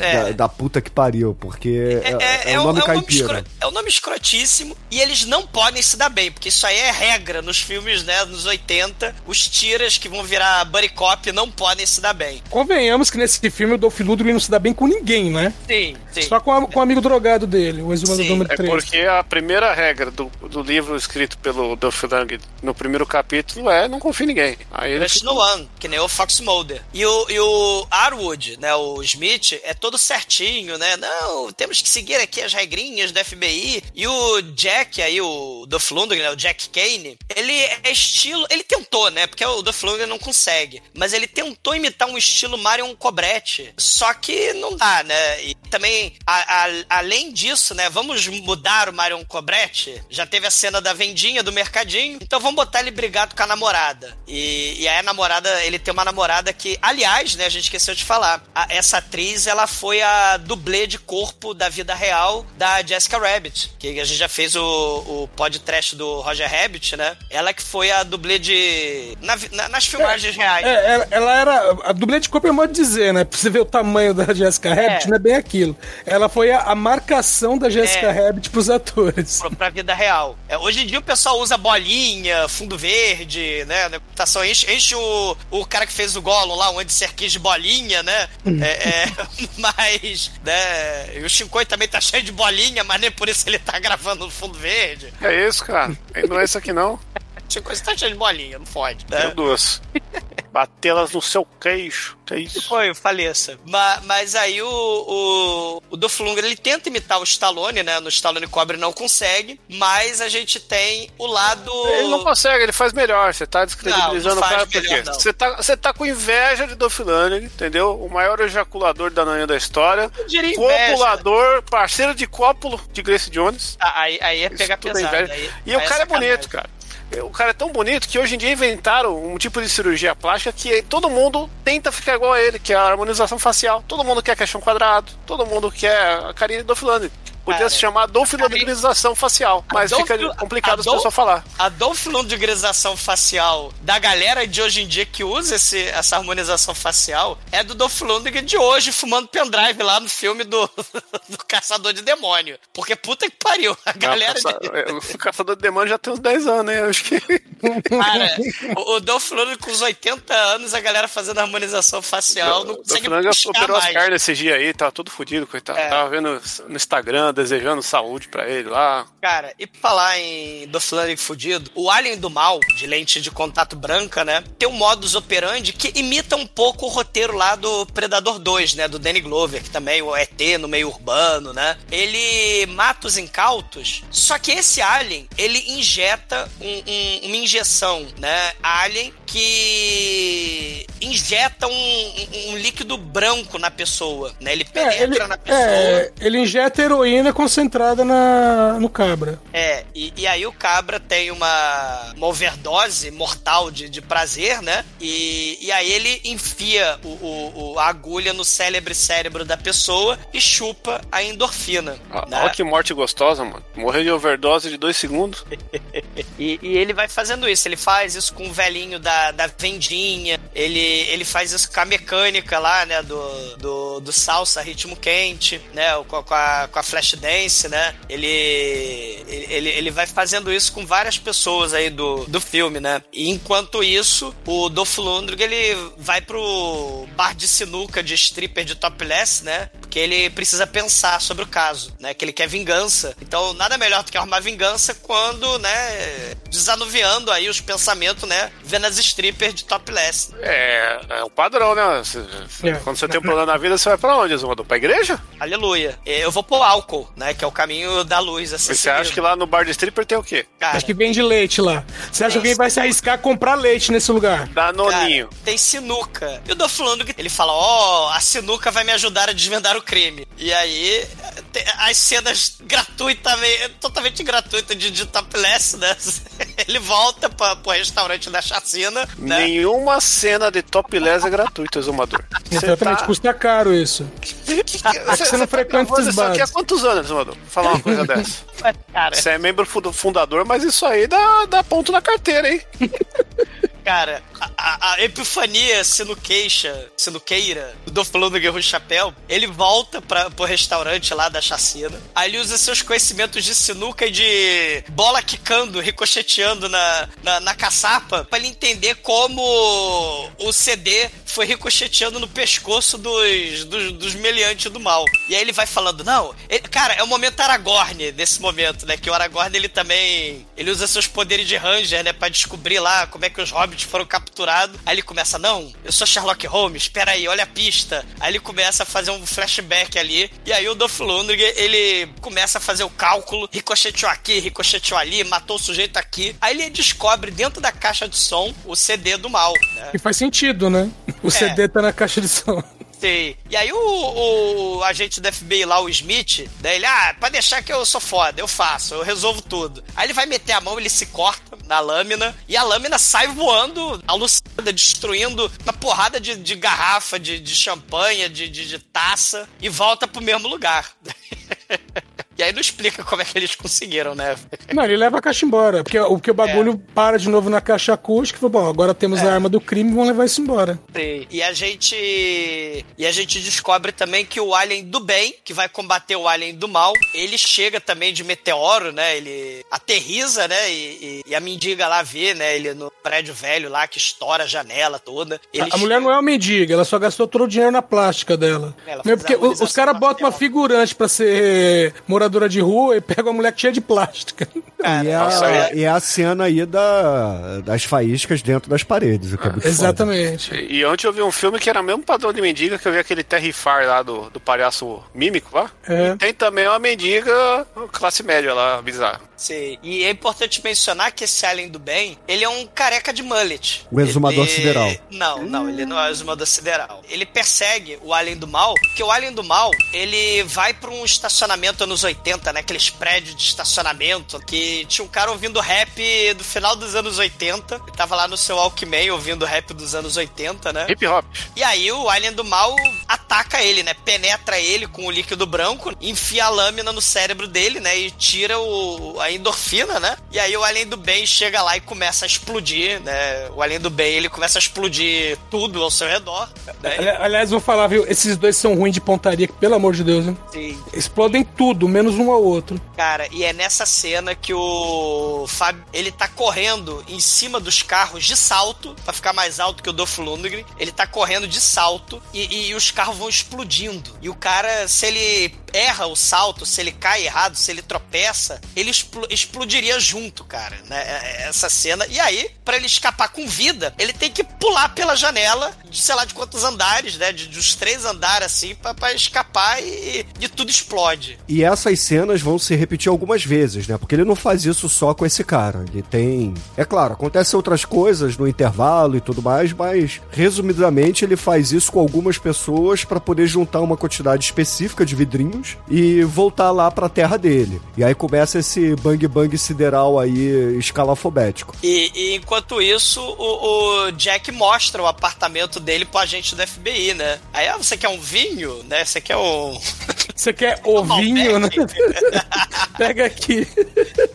É. Da, da puta que pariu, porque é, é, o nome um caipira. escro- é um nome escrotíssimo e eles não podem se dar bem, porque isso aí é regra nos filmes, né, nos 80. Os tiras que vão virar buddy cop não podem se dar bem. Convenhamos que nesse filme o Dolph Lundgren não se dá bem com ninguém, né? Sim, sim. Só com, a- com o amigo drogado dele, o exumador Sim. número É 3. porque a primeira regra do, do livro escrito pelo Duff Lang no primeiro capítulo é não confie em ninguém. Aí ele Trust no One, que nem o Fox Mulder. E o, e o Arwood, né, o Smith, é todo certinho, né? Não, temos que seguir aqui as regrinhas do FBI. E o Jack, aí, o Duff Lundgren, né, o Jack Kane, ele é estilo... Ele tentou, né? Porque o Duff Lundgren não consegue. Mas ele tentou imitar um estilo Marion Cobretti. Só que não dá, né? E também, a- a- além disso, né? Vamos mudar o Marion Cobretti. Já teve a cena da vendinha do mercadinho. Então vamos botar ele brigado com a namorada. E, e aí a namorada, ele tem uma namorada que, aliás, né? A gente esqueceu de falar. a- essa atriz, ela foi a dublê de corpo da vida real da Jessica Rabbit. Que a gente já fez o, o podcast do Roger Rabbit, né? Ela que foi a dublê de. na na- nas filmagens reais. É, ela, ela era. A dublê de corpo é modo de dizer, né? Pra você ver o tamanho da Jessica Rabbit, É. não é bem aquilo. Ela foi a, a marcação da Jessica É. Rabbit pros atores. pra, pra vida real. É, hoje em dia o pessoal usa bolinha, fundo verde, né? Na computação enche, enche o, o cara que fez o Gollum lá, um Andy Serkis de bolinha, né? É, é, mas, né? E o Shinkoi também tá cheio de bolinha, mas nem por isso ele tá gravando no fundo verde. É isso, cara. Tem doença aqui não. O Shinkoi tá cheio de bolinha, não fode. Né? duas. Batê-las no seu queixo. Que isso? Foi, faleça. Mas, mas aí o, o, o Dolph Lundgren, ele tenta imitar o Stallone, né? No Stallone Cobre não consegue, mas a gente tem o lado... Ele não consegue, ele faz melhor. Você tá descredibilizando Não, não o cara por quê? Você tá, você tá com inveja de Dolph Lundgren, entendeu? O maior ejaculador da nanha da história. Eu diria inveja. Copulador, parceiro de cópulo de Grace Jones. Ah, Aí, aí é pegar tudo é pesado. inveja. aí- E o cara é bonito, cara. O cara é tão bonito que hoje em dia inventaram um tipo de cirurgia plástica que todo mundo tenta ficar igual a ele, que é a harmonização facial. Todo mundo quer queixão quadrado, todo mundo quer a carinha do Lundgren. Podia Cara, se chamar adolfilodegrização facial, mas Adolfo- fica complicado as Adol- pessoas falar. A dolfilondegrização facial da galera de hoje em dia que usa esse, essa harmonização facial é do Dolph Lundgren de hoje fumando pendrive lá no filme do, do Caçador de Demônio. Porque puta que pariu, a galera... Não, caça- é, O caçador de demônio já tem uns 10 anos, né? Eu acho que. Cara, o, o Dolph Lundgren com os 80 anos, a galera fazendo harmonização facial, não O consegue Fernando puxar operou as mais. pernas esses dias aí, tava todo fodido, coitado. É. Tava vendo no Instagram, desejando saúde pra ele lá. Cara, e pra falar em Lundgren fudido, o Alien do Mal, de lente de contato branca, né? Tem um modus operandi que imita um pouco o roteiro lá do Predador 2, né? Do Danny Glover, que também o ET no meio urbano, né? Ele mata os incautos, só que esse Alien, ele injeta um- um- uma injeção, né? Alien que injeta um, um- um líquido branco na pessoa, né? Ele penetra É, ele, na pessoa. é, ele injeta heroína concentrada na, no cabra. É, e, e aí o cabra tem uma, uma overdose mortal de, de prazer, né? E, e aí ele enfia o, o- o- a agulha no célebre cérebro da pessoa e chupa a endorfina. Ó, né? Olha que morte gostosa, mano. Morreu de overdose de dois segundos. E, e ele vai fazendo isso. Ele faz isso com o velhinho da, da vendinha. Ele, ele faz isso com a mecânica lá, né? Do, do, do salsa ritmo quente, né? Com, a- com a, com a flash dance, né? Ele, ele, ele, vai fazendo isso com várias pessoas aí do, do filme, né? E enquanto isso, o Dolph Lundgren, ele vai pro bar de sinuca de stripper de topless, né? Porque ele precisa pensar sobre o caso, né? Que ele quer vingança. Então, nada melhor do que arrumar vingança quando, né? Desanuviando aí os pensamentos, né? Vendo as strippers de topless. É, é o padrão, né? Cê- É. Quando você tem um problema na vida, você vai pra onde, Zumador? Pra igreja? Aleluia. Eu vou pro álcool, né? Que é o caminho da luz, assim. Você acha que lá no bar de stripper tem o quê? Cara, Acho que vende leite lá. Você acha que alguém vai se arriscar a comprar leite nesse lugar? Danoninho. Cara, tem sinuca. E o Dolph Lundgren, ele fala, ó, a sinuca vai me ajudar a desvendar o crime. E aí, as cenas gratuitamente, totalmente gratuitas de, de topless, né? Ele volta pra, pro restaurante da chacina, né? Nenhuma cena de topless é gratuita, Zumador. Exatamente, tá... custa caro isso. Você não frequenta Você esses isso aqui há quantos anos, Zumador? Vou Falar uma coisa dessa. Cara, Você é membro fu- fundador, mas isso aí dá, dá ponto na carteira, hein? Cara, a, a- epifania sinuqueixa, sinuqueira do Dolph Lundgren Russo Chapéu, ele volta pra, pro restaurante lá da chacina. Aí ele usa seus conhecimentos de sinuca e de bola quicando, ricocheteando na, na, na caçapa, pra ele entender como o CD foi ricocheteando no pescoço dos, dos, dos meliantes do mal. E aí ele vai falando, não, ele- cara, é o momento Aragorn desse momento, né? Que o Aragorn, ele também, ele usa seus poderes de Ranger, né? Pra descobrir lá como é que os hobbits foram capturados. Aí ele começa, não, eu sou Sherlock Holmes, espera aí, olha a pista. Aí ele começa a fazer um flashback ali. E aí o Dolph Lundgren, ele começa a fazer o cálculo, ricocheteou aqui, ricocheteou ali, matou o sujeito aqui. Aí ele descobre dentro da caixa de som o CD do mal, né? E faz sentido, né? O CD tá na caixa de som. Sei. E aí o, o agente do FBI lá, o Smith, daí ele, ah, pra deixar que eu sou foda, eu faço, eu resolvo tudo. Aí ele vai meter a mão, ele se corta na lâmina, e a lâmina sai voando, alucinada, destruindo uma porrada de, de garrafa, de, de champanhe, de, de, de taça, e volta pro mesmo lugar. E aí não explica como é que eles conseguiram, né? Não, ele leva a caixa embora. Porque o que o bagulho para de novo na caixa acústica. Falou, bom, agora temos a arma do crime, vamos levar isso embora. Sim. E a gente. E a gente descobre também que o alien do bem, que vai combater o alien do mal, ele chega também de meteoro, né? Ele aterriza, né? E, e- e a mendiga lá vê, né? Ele no prédio velho lá que estoura a janela toda. A, a mulher não é uma mendiga, ela só gastou todo o dinheiro na plástica dela. Ela Não é porque os caras botam uma facial. figurante pra ser moradora de rua e pegam uma mulher cheia de plástica. e, é nossa, a, é- e é a cena aí da, das faíscas dentro das paredes, o que é muito foda. Exatamente. E ontem eu vi um filme que era mesmo padrão de mendiga, que eu vi aquele Terrifar lá do, do palhaço mímico lá. É. Tem também uma mendiga classe média lá, bizarra. Sim. E é importante mencionar que esse alien do bem, ele é um careca de mullet. O exumador Ele- sideral. Não, não, ele não é o exumador sideral. Ele persegue o alien do mal, porque o alien do mal, ele vai pra um estacionamento anos 80, né? Aqueles prédios de estacionamento que tinha um cara ouvindo rap do final dos anos 80. Ele tava lá no seu Walkman ouvindo rap dos anos 80, né? Hip hop. E aí o Alien do Mal ataca ele, né? Penetra ele com o líquido branco, enfia a lâmina no cérebro dele, né? E tira o, a endorfina, né? E aí o Alien do Bem chega lá e começa a explodir, né? O Alien do Bem, ele começa a explodir tudo ao seu redor. Né? Ali- Aliás, vou falar, viu? Esses dois são ruins de pontaria, pelo amor de Deus, né? Sim. Explodem tudo, menos um ao outro. Cara, e é nessa cena que o Fábio, ele tá correndo em cima dos carros de salto, pra ficar mais alto que o Dolph Lundgren. Ele tá correndo de salto e, e os carros vão explodindo. E o cara, se ele erra o salto, se ele cai errado, se ele tropeça, ele explo- explodiria junto, cara, né? É- Essa cena. E aí, pra ele escapar com vida, ele tem que pular pela janela, de sei lá de quantos andares, né? De, dos três andares, assim, pra escapar e, e tudo explode. E essas cenas vão se repetir algumas vezes, né? Porque ele não faz isso só com esse cara. Ele tem. É claro, acontecem outras coisas no intervalo e tudo mais, mas resumidamente ele faz isso com algumas pessoas pra poder juntar uma quantidade específica de vidrinhos e voltar lá pra terra dele. E aí começa esse bang bang sideral aí escalafobético. E, e enquanto isso, o, o Jack mostra o apartamento dele pro agente do FBI, né? Aí, ah, você quer um vinho, né? Você quer um. Você quer ovinho, né? Pega aqui.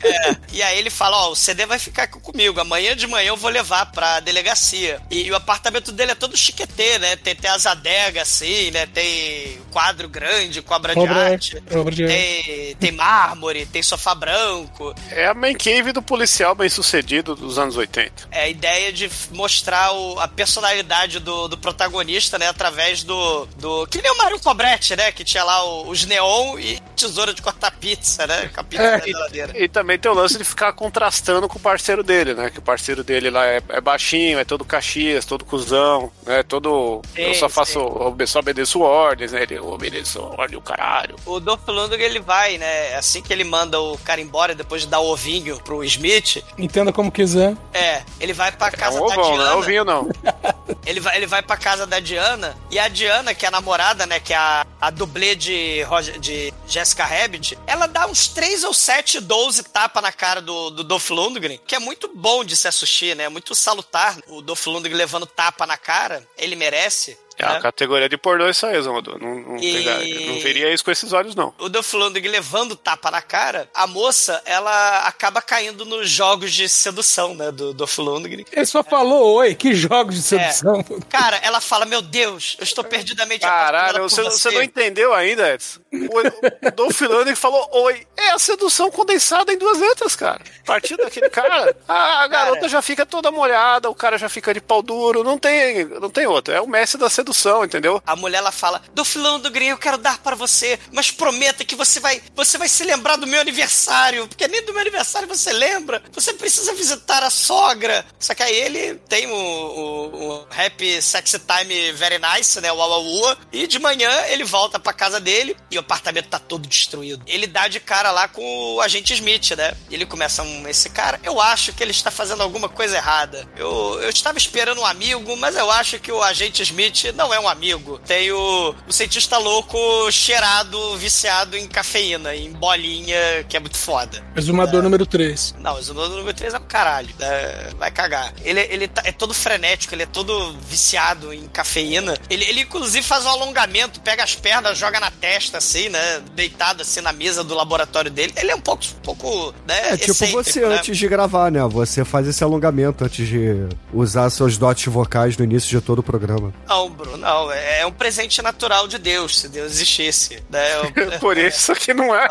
É, e aí ele fala, ó, o CD vai ficar aqui comigo, amanhã de manhã eu vou levar pra delegacia. E, e o apartamento dele é todo chiquetê, né? Tem, tem as adegas assim, né? Tem quadro grande, cobra de Obra- arte. obra de arte. Tem, tem mármore, tem sofá branco. É a main cave do policial bem sucedido dos anos 80. É a ideia de mostrar o- a personalidade do, do protagonista, né? Através do, do. Que nem o Mario Cobretti, né? Que tinha lá o- os neon e tesoura de cortar pizza, né? Pizza É, na geladeira. E também tem o lance de ficar contrastando com o parceiro dele, né? Que o parceiro dele lá é, é baixinho, é todo caxias, todo cuzão, né? Todo. eu Sim, só faço. obe- Só obedeço ordens, né? Ele obedeço ordem, o caralho. O Dolph Lundgren, ele vai, né? Assim que ele manda o cara embora, depois de dar o ovinho pro Smith, Entenda como quiser. é, ele vai pra É casa um da ovão, não é Diana. ovinho, não. Ele vai, ele vai pra casa da Diana, e a Diana, que é a namorada, né? Que é a, a dublê de, Roger- de Jessica Rabbit, ela dá uns 3 ou 7, 12 tapas na cara do, do Dolph Lundgren, que é muito bom de se assistir, né? Muito salutar. O Dolph Lundgren levando tapa na cara, ele merece. É a né? categoria de pornô isso aí, Zondo. Não, não, E- pegar- não veria isso com esses olhos, não. o Dolph Lundgren levando tapa na cara, a moça, ela acaba caindo nos jogos de sedução, né, do Dolph Lundgren. Ele só falou oi, que jogos de sedução. Cara, ela fala, meu Deus, eu estou perdidamente Caralho, você, por você não entendeu ainda, Edson. O, o Dolph Lundgren falou oi. É a sedução condensada em duas letras, cara. A partir daquele cara, a, a garota Cara. já fica toda molhada, o cara já fica de pau duro. Não tem, não tem outra. É o mestre da sedução, entendeu? A mulher ela fala: "Do filão do Green eu quero dar para você, mas prometa que você vai, você vai se lembrar do meu aniversário, porque nem do meu aniversário você lembra. Você precisa visitar a sogra". Só que aí ele tem o, o, o Happy Sexy Time Very Nice, né, o Uauaua, e de manhã ele volta pra casa dele e o apartamento tá todo destruído. Ele dá de cara lá com o agente Smith, né? Ele começa um, esse cara, eu acho que ele está fazendo alguma coisa errada. Eu, eu estava esperando um amigo, mas eu acho que o agente Smith não é um amigo. Tem o, o cientista louco cheirado, viciado em cafeína, em bolinha, que é muito foda. Exumador número 3. Não, o Zumbi número 3 é o caralho. né? vai cagar. Ele, ele tá- é todo frenético, ele é todo viciado em cafeína. Ele, ele, inclusive, faz um alongamento, pega as pernas, joga na testa, assim, né? Deitado, assim, na mesa do laboratório dele. Ele é um pouco, um pouco né? É tipo excêntrico, você né? antes de gravar, né? Você faz esse alongamento antes de usar seus dotes vocais no início de todo o programa. Não, Bruno, não. É um presente natural de Deus, se Deus existisse. Né? É um- Por isso que não é.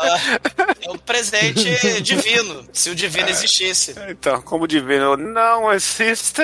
É um presente divino, se o divino existisse. Então, como divino não existe.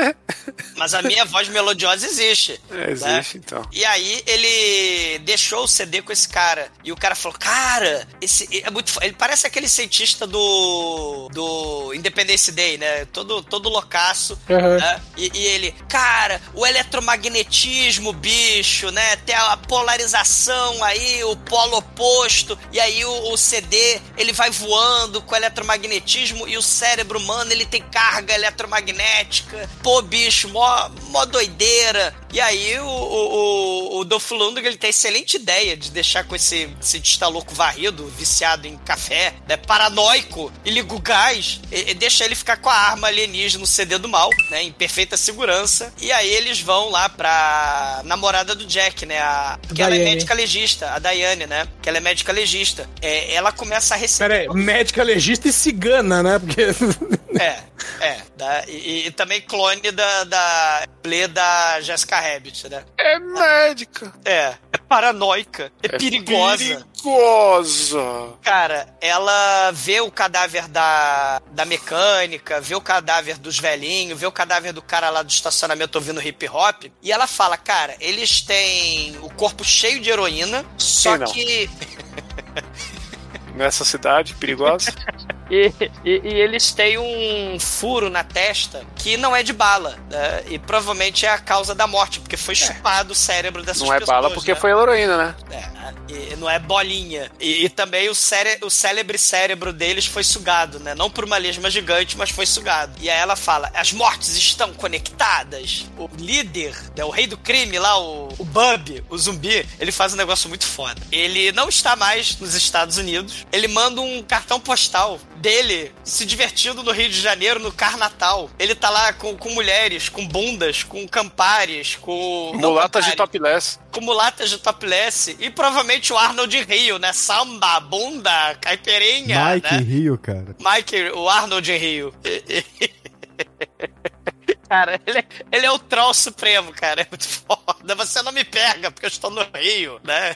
Mas a minha voz melodiosa existe. É, existe, então. E aí ele deixou o CD com esse cara. E o cara falou: Cara, esse é muito. fo-" Ele parece aquele cientista do. do Independence Day, né? Todo, todo loucaço. Uhum. né? E, e ele, cara, o eletromagnetismo, bicho, né? Tem a polarização aí, o polo oposto. E aí o, o CD ele vai voando com eletromagnetismo e o cérebro humano ele tem carga eletromagnética. Pô, bicho, mó, mó doideira. E aí o, o, o, Dolph Lundgren, ele tem excelente ideia de deixar com esse cientista louco varrido, viciado em café, né, paranoico, e liga o gás, e, e deixa ele ficar com a arma alienígena no CD do mal, né, em perfeita segurança. E aí eles vão lá pra namorada do Jack, né, a, que ela é médica legista, a Daiane, né, que ela é médica legista. É, ela começa a receber... Pera aí, médica legista e cigana, né? Porque. É, é. da- e, e também clone da, da Play da Jessica Rabbit, né? É médica. É. É paranoica. É, perigosa. Perigosa. Cara, ela vê o cadáver da, da mecânica, vê o cadáver dos velhinhos, vê o cadáver do cara lá do estacionamento ouvindo hip hop, e ela fala, cara, eles têm o corpo cheio de heroína, só não? que. Nessa cidade perigosa. E, e- e eles têm um furo na testa que não é de bala, né? E provavelmente é a causa da morte, porque foi chupado o cérebro dessas Não é pessoas. bala porque né? foi heroína, né? É, e não é bolinha. E, e também o, cére o célebre cérebro deles foi sugado, né? Não por uma lesma gigante, mas foi sugado. E aí ela fala: as mortes estão conectadas. O líder, né, o rei do crime lá, o, o Bub, o zumbi, ele faz um negócio muito foda. Ele não está mais nos Estados Unidos. Ele manda um cartão postal dele se divertindo no Rio de Janeiro no Carnatal. Ele tá lá com, com mulheres, com bundas, com campares, com. Mulatas de topless. Com mulatas de topless e provavelmente o Arnold Rio, né? Samba, bunda, caipirinha, Mike né? Rio, cara. Mike, o Arnold Rio. Cara, ele é, ele é o troll supremo, cara. É muito foda. Você não me pega, porque eu estou no Rio, né?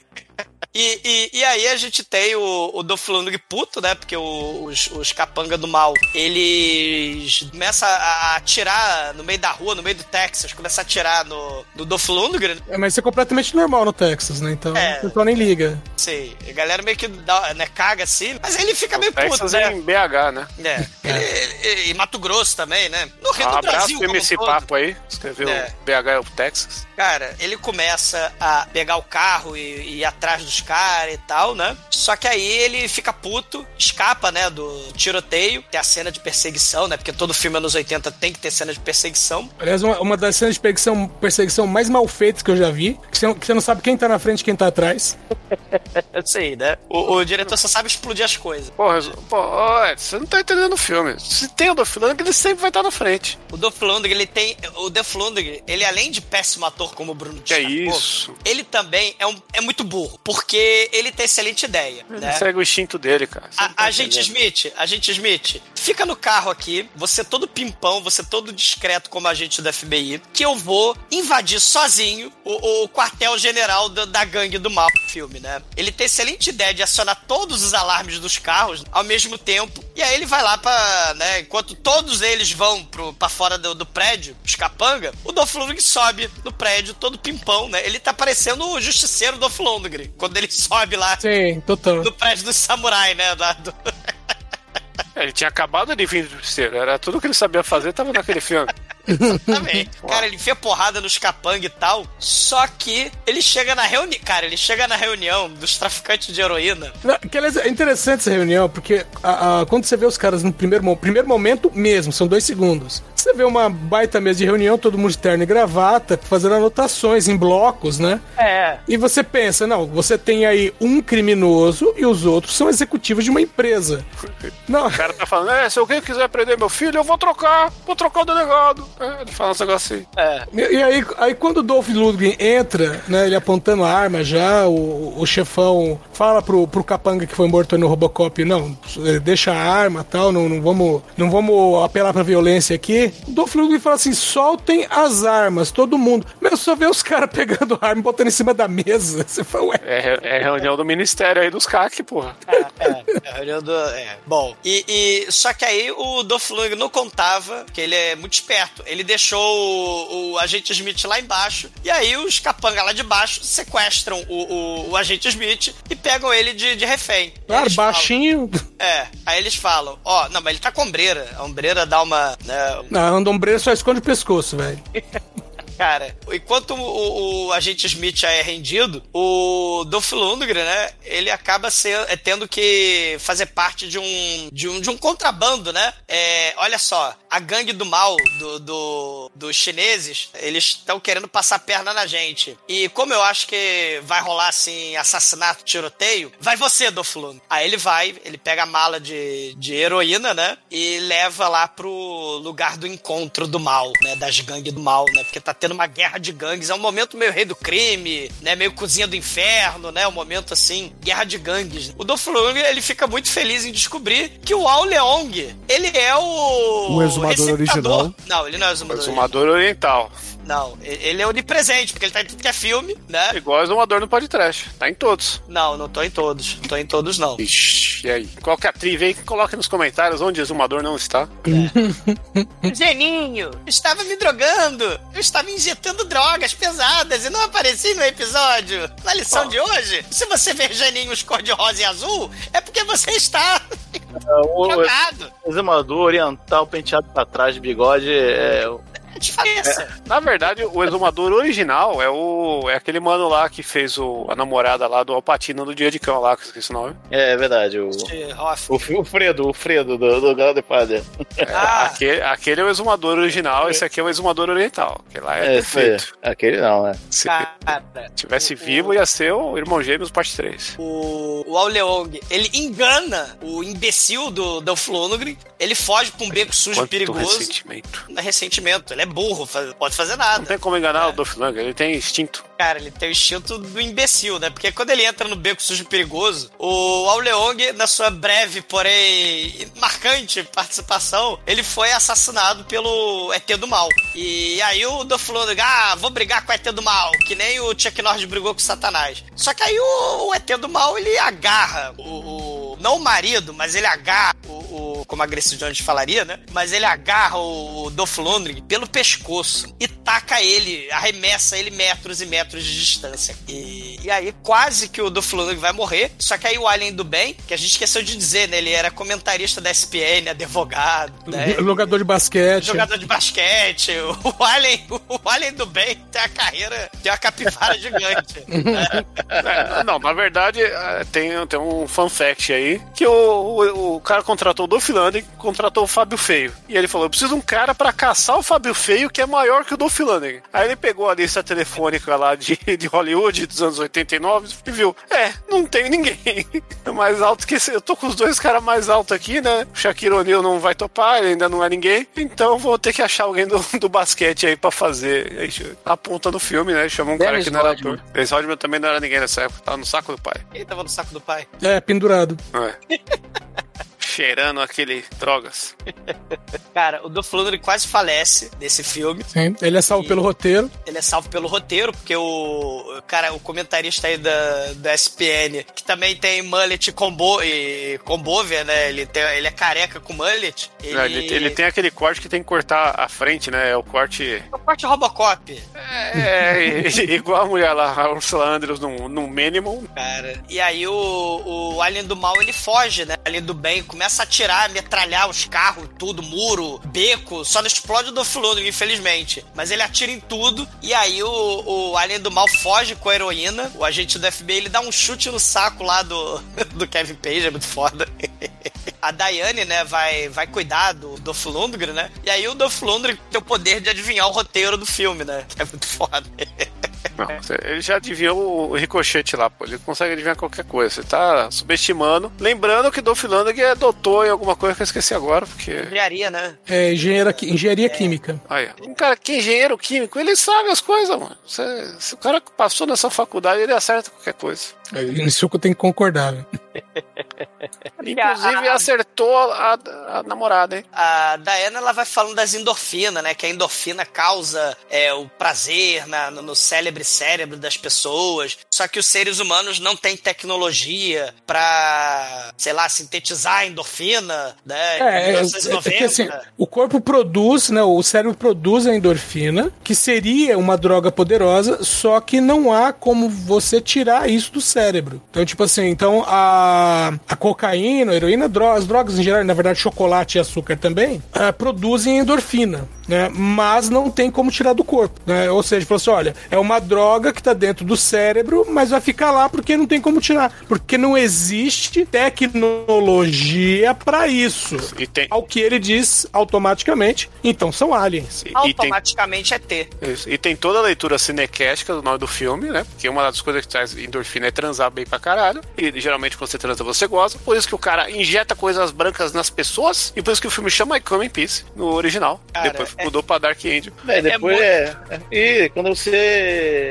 E, e, e aí a gente tem o, o Lundgren puto, né? Porque o- os, os capanga do mal, eles começam a atirar no meio da rua, no meio do Texas, começam a atirar no, no Lundgren. É, mas isso é completamente normal no Texas, né? Então É. o pessoal nem liga. Sei, a galera meio que dá, né, caga assim, mas ele fica meio puto, Texas né? em BH, né? É. Ele- ele- e Mato Grosso também, né? No Rio Um do abraço Brasil, como MC todo. Papo aí. Escreveu É. BH é o Texas. Cara, ele começa a pegar o carro e, e ir atrás dos caras e tal, né? Só que aí ele fica puto, escapa, né, do tiroteio. Tem a cena de perseguição, né? Porque todo filme anos 80 tem que ter cena de perseguição. Aliás, uma, uma das cenas de perseguição, perseguição mais mal feitas que eu já vi, que você, que você não sabe quem tá na frente e quem tá atrás. Eu sei, né? O, o diretor só sabe explodir as coisas. Porra, Ed, você não tá entendendo o filme. Se tem o Dolph Lundgren, ele sempre vai estar na frente. O Dolph Lundgren, ele tem... O Dolph Lundgren, ele além de péssimo ator como o Bruno Que é isso? ele também é, um, é muito burro, porque ele tem excelente ideia, né? Segue o instinto dele, cara. Não tá A, agente. Smith, agente Smith, fica no carro aqui, você todo pimpão, você todo discreto como agente do FBI, que eu vou invadir sozinho o, o quartel-general da, da gangue do mal filme, né? Ele tem excelente ideia de acionar todos os alarmes dos carros ao mesmo tempo, e aí ele vai lá pra, né, enquanto todos eles vão pro, pra fora do, do prédio, os capanga, o Dolph Lundgren sobe no prédio todo pimpão, né? Ele tá parecendo o justiceiro Dolph Lundgren, quando ele sobe lá Sim, total. no prédio do samurai, né? Da- do- É, Ele tinha acabado de vir do justiceiro. Era tudo que ele sabia fazer, tava naquele filme. Também. Cara, ele enfia porrada nos capanga e tal. Só que ele chega na reunião. Cara, ele chega na reunião dos traficantes de heroína. Não, que, aliás, é interessante essa reunião, porque a- a- quando você vê os caras no primeiro, primeiro momento mesmo, são dois segundos. Você vê uma baita mesa de reunião, todo mundo de terno e gravata, fazendo anotações em blocos, né? É. E você pensa, não, você tem aí um criminoso e os outros são executivos de uma empresa. Não, O cara tá falando, é, se alguém quiser prender meu filho, eu vou trocar. Vou trocar o delegado. É, ele fala uns negócios assim. É. E e aí, aí quando o Dolph Lundgren entra, né, ele apontando a arma já, o, o chefão fala pro, pro capanga que foi morto no Robocop, não, deixa a arma tal, não, não, vamos, não vamos apelar pra violência aqui. O Dolph Lundgren fala assim, soltem as armas, todo mundo. Meu, só vê os caras pegando arma e botando em cima da mesa. Você fala, ué, É, é reunião do ministério aí dos CAC, porra. É, é, a reunião do. É. Bom, e, e- Só que aí o Dolph Lundgren não contava, que ele é muito esperto. Ele deixou o, o agente Smith lá embaixo, e aí os capanga lá de baixo sequestram o, o, o agente Smith e pegam ele de, de refém. claro, falam- baixinho. É, aí eles falam, ó, não, mas ele tá com ombreira. A ombreira dá uma. né, Não, a ombreira só esconde o pescoço, velho. Cara, enquanto o, o- agente Smith é rendido, o Dolph Lundgren, né, ele acaba ser, é, tendo que fazer parte de um, de um, de um contrabando, né? É, olha só, a gangue do mal do, do- dos chineses, eles estão querendo passar perna na gente. E como eu acho que vai rolar assim, assassinato, tiroteio, vai você, Doflun. Aí ele vai, ele pega a mala de, de heroína, né? E leva lá pro lugar do encontro do mal, né? Das gangues do mal, né? Porque tá tendo uma guerra de gangues. É um momento meio rei do crime, né? Meio cozinha do inferno, né? Um momento assim, guerra de gangues. O Doflung, ele fica muito feliz em descobrir que o Ao Leong, ele é o. O exumador original. Não, ele não é exumador. Exumador oriental. Não, ele é onipresente, porque ele tá em tudo que é filme, né? Igual o exumador no podcast. Tá em todos. Não, não tô em todos. Não tô em todos, não. Ixi, e aí? Qual que é a trivia aí? Coloque nos comentários onde o exumador não está. Geninho, eu estava me drogando. Eu estava injetando drogas pesadas e não apareci no episódio. Na lição de hoje, se você ver Geninhos cor-de-rosa e azul, é porque você está O drogado. exumador oriental penteado pra trás, bigode, é, É diferença. Na verdade, o exumador original é o é aquele mano lá que fez o, a namorada lá do Alpatino do Dia de Cão lá, que eu esqueci o nome. é verdade. O, o, o Fredo, o Fredo do, do Godfather. Ah, Aquele, aquele é o exumador original, esse aqui é o exumador oriental. Aquele lá é, É, perfeito. Aquele não, né? Se cara, tivesse vivo, ia ser o Irmão Gêmeos parte 3. o, o Ao Leong, ele engana o imbecil do Dolph Lundgren. Ele foge pra um beco sujo e Quanto perigoso. ressentimento. Não é ressentimento. Ele é burro, pode fazer Não nada. tem como enganar o Dolph Lundgren, ele tem instinto. Cara, ele tem o instinto do imbecil, né? Porque quando ele entra no beco sujo perigoso, o Ao Leong, na sua breve, porém marcante participação, ele foi assassinado pelo ET do Mal. E aí o Lundgren, ah, vou brigar com o ET do Mal, que nem o Chuck Norris brigou com o Satanás. Só que aí o, o ET do Mal, ele agarra o, o- não o marido, mas ele agarra o, o- como a Grace Jones falaria, né? Mas ele agarra o Dolph Lundgren pelo pescoço e taca ele, arremessa ele metros e metros de distância. E, e aí quase que o Dolph Lundgren vai morrer. Só que aí o Alien do Bem, que a gente esqueceu de dizer, né? Ele era comentarista da SPN, advogado, né? Jogador de basquete. Jogador de basquete, o Alien, o Alien do Bem tem a carreira de uma capivara gigante. né? É, não, na verdade, é, tem, tem um fun fact aí, que o, o, o cara contratou o Dolph Lundgren, contratou o Fábio Feio. E ele falou, eu preciso de um cara pra caçar o Fábio Feio, que é maior que o Dolph Lundgren. Aí ele pegou a lista telefônica lá de, de Hollywood dos anos 89 e viu, é, não tem ninguém. mais alto que esse. Eu tô com os dois caras mais altos aqui, né? O Shaquille O'Neal não vai topar, ele ainda não é ninguém. Então vou ter que achar alguém do, do basquete aí pra fazer. Aí aponta no filme, né? Chama um cara Dennis que não era ator. Dennis Rodman também não era ninguém nessa época, tava no saco do pai. Ele tava no saco do pai. É, pendurado. É. Cheirando aquele drogas. Cara, o Dolph Lundgren quase falece nesse filme. Sim. Ele é salvo E- pelo roteiro. Ele é salvo pelo roteiro, porque o cara, o comentarista aí da, da SPN, que também tem mullet combo, e combover, né? Ele, tem, ele é careca com mullet. Ele, É, Ele, ele tem aquele corte que tem que cortar a frente, né? É o corte. o corte Robocop, É, igual a mulher lá, a Ursula Andrews no, no Minimum. cara. E aí o, o Alien do Mal, ele foge, né? Alien do Bem começa a atirar, metralhar os carros, tudo, muro, beco. Só não explode o Dolph Lundgren, infelizmente. Mas ele atira em tudo. E aí o, o Alien do Mal foge com a heroína. O agente do FBI, ele dá um chute no saco lá do, do Kevin Page, é muito foda. A Daiane, né, vai, vai cuidar do Dolph Lundgren, né? E aí o Dolph Lundgren tem o poder de adivinhar o roteiro do filme, né? Que é muito foda. Não, ele já adivinhou o ricochete lá, pô. Ele consegue adivinhar qualquer coisa. Você tá subestimando. Lembrando que Dolph Lundgren é doutor em alguma coisa que eu esqueci agora, porque. Engenharia, né? É engenheira, engenharia química. Olha, um cara que é engenheiro químico, ele sabe as coisas, mano. Você- se o cara passou nessa faculdade, ele acerta qualquer coisa. Isso que eu tenho que concordar. velho. Inclusive, acertou a, a namorada, hein? A Diana ela vai falando das endorfinas, né? Que a endorfina causa é, o prazer na- no, no célebre cérebro das pessoas. Só que os seres humanos não têm tecnologia pra, sei lá, sintetizar a endorfina, né? É, é, é, 1990. é que assim, o corpo produz, né? O cérebro produz a endorfina, que seria uma droga poderosa, só que não há como você tirar isso do cérebro. Então, tipo assim, então a, a cocaína, a heroína, as drogas em geral, na verdade, chocolate e açúcar também, ah, produzem endorfina. Né, mas não tem como tirar do corpo. Né? Ou seja, falou assim: olha, é uma, droga que tá dentro do cérebro, mas vai ficar lá porque não tem como tirar. Porque não existe tecnologia pra isso. E tem, Ao que ele diz automaticamente, então são aliens. e, e tem, Automaticamente é T. isso. E tem toda a leitura cinequéstica do nome do filme, né? Porque uma das coisas que traz endorfina é transar bem pra caralho. E geralmente quando você transa, você goza. Por isso que o cara injeta coisas brancas nas pessoas. E por isso que o filme chama I Come in Peace no original. Cara, Depois é- mudou pra Dark Angel. É, depois muito- é, E quando você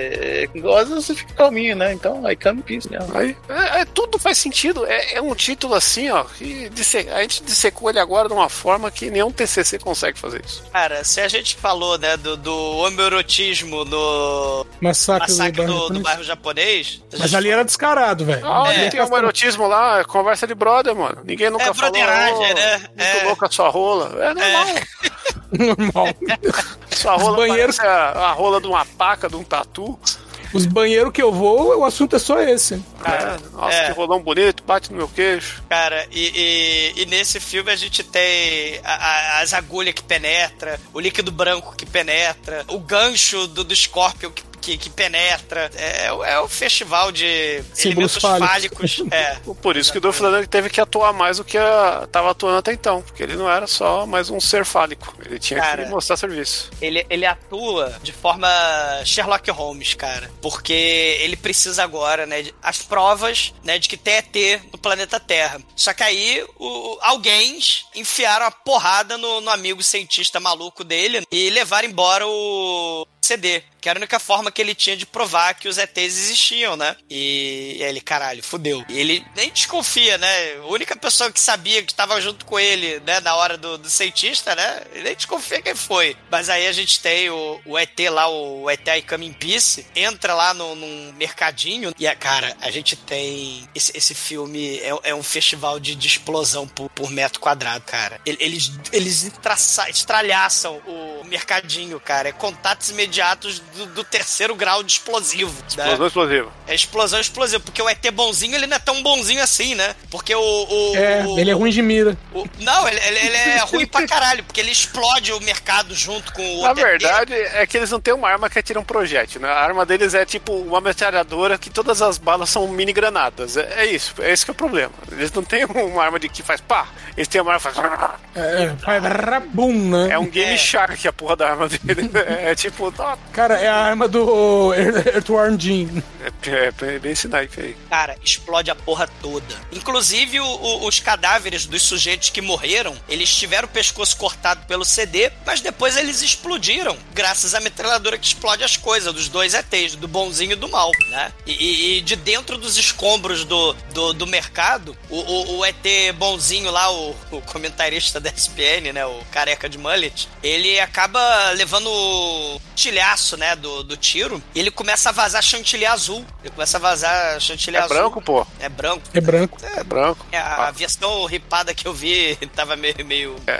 goza, você fica calminho, né? Então, aí come peace, né? Aí, é, é, tudo faz sentido. É, é um título assim, ó. Que disse- a gente dissecou ele agora de uma forma que nenhum TCC consegue fazer isso. Cara, se a gente falou, né, do, do homoerotismo no Massacre, massacre do, do, bairro do japonês. bairro japonês. a Mas gente ali era descarado, velho. Ah, É. tem um erotismo lá, é conversa de brother, mano. Ninguém nunca É falou. "Ô, né? Muito É. louco a sua rola. É normal. Normal. Sua rola banheiros- parece a, a rola de uma paca, de um tatu. Os banheiros que eu vou, o assunto é só esse. É, nossa, É. que rolão bonito, bate no meu queixo. Cara, e, e- e nesse filme a gente tem a- a- as agulhas que penetra, o líquido branco que penetra, o gancho do, do Scorpion que, que, que penetra. É, é o- é o festival de Símbolos elementos fálicos. fálicos. É. Por isso que o Dolph Lundgren teve que atuar mais do que a, tava atuando até então. Porque ele não era só mais um ser fálico. Ele tinha Cara. que mostrar serviço. Ele, ele atua de forma Sherlock Holmes, cara. Porque ele precisa agora, né? de- As provas, né, de que tem ET no planeta Terra. Só que aí, o, alguém enfiaram a porrada no, no amigo cientista maluco dele e levaram embora o CD. Que era a única forma que ele tinha de provar que os ETs existiam, né? E, e aí ele, caralho, fudeu. E ele nem desconfia, né? A única pessoa que sabia que estava junto com ele, né, na hora do, do cientista, né? Ele nem desconfia quem foi. Mas aí a gente tem o, o ET lá, o ET I Come in Peace, entra lá no, num mercadinho e, cara, a gente tem. Esse, esse filme é, é um festival de, de explosão por, por metro quadrado, cara. Ele- Eles, eles estralhaçam o mercadinho, cara. É contatos imediatos do, do terceiro grau de explosivo. né? Explosão explosiva. É explosão explosiva, porque o ET bonzinho, ele não é tão bonzinho assim, né? Porque o. o- É, o- ele é ruim de mira. o- não, ele, ele- ele é ruim pra caralho, porque ele explode o mercado junto com o Na ET. verdade, é que eles não têm uma arma que atira um projétil, né? A arma deles é tipo uma metralhadora que todas as balas são mini granadas. É, é isso, é esse que é o problema. Eles não têm uma arma de que faz pá, eles têm uma arma que faz. É, vai rabum, né? É um Game É. Shark a porra da arma dele. É tipo, ó, Cara, é a arma do Earthworm Jim. é, é bem esse naipe aí. Cara, explode a porra toda. Inclusive, o- o- os cadáveres dos sujeitos que morreram, eles tiveram o pescoço cortado pelo CD, mas depois eles explodiram, graças à metralhadora que explode as coisas, dos dois ETs, do bonzinho e do mal, né? E, e- e de dentro dos escombros do, do, do mercado, o, o- o ET bonzinho lá, o, o comentarista da SPN, né? O careca de mullet, ele acaba levando o tilhaço, né? Do, do tiro, e ele começa a vazar chantilly azul. Ele começa a vazar chantilly É azul. branco, pô. É branco. É branco. É branco. É, a, a versão ripada que eu vi tava meio. meio É,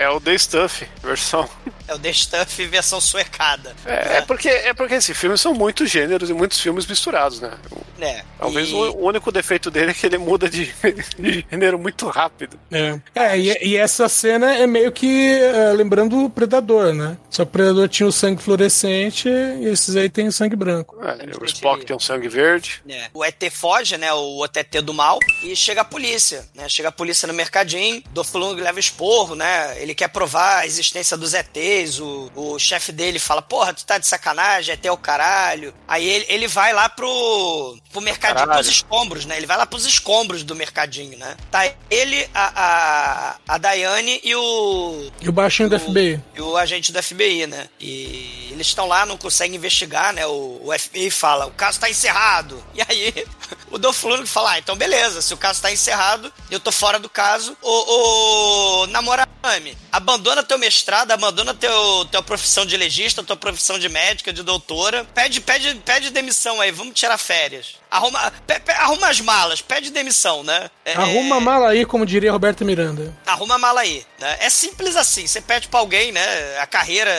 é, é o The Stuff, versão. é o The Stuff versão suecada. É, é porque, é porque esses filmes são muitos gêneros e muitos filmes misturados, né? É. Talvez e- o único defeito dele é que ele muda de, de gênero muito rápido. É, é e, e essa cena é meio que é, lembrando o Predador, né? Só que o Predador tinha o sangue fluorescente esses aí tem sangue branco. É, o Spock tem um sangue verde. É. O ET foge, né? O outro ET do mal. E chega a polícia, né? Chega a polícia no mercadinho. Lundgren leva esporro, né? Ele quer provar a existência dos ETs. O, o chefe dele fala: Porra, tu tá de sacanagem, ET é o caralho. Aí ele, ele vai lá pro, pro mercadinho, Caralho. pros escombros, né? Ele vai lá pros escombros do mercadinho, né? Tá ele, a, a, a Daiane e o, E o baixinho do FBI. e o agente do FBI, né? E eles estão lá, não conseguem investigar, né? O, o FBI fala, o caso tá encerrado. E aí, o Dolph Lundgren fala, ah, então beleza, se o caso tá encerrado, eu tô fora do caso. Ô, ô namorame, abandona teu mestrado, abandona teu, tua profissão de legista, tua profissão de médica, de doutora. Pede, pede, pede demissão aí, vamos tirar férias. Arruma, pe- pe- arruma as malas, pede demissão, né? É- Arruma a mala aí, como diria Roberto Miranda. Arruma a mala aí. Né? É simples assim. Você pede pra alguém, né? A carreira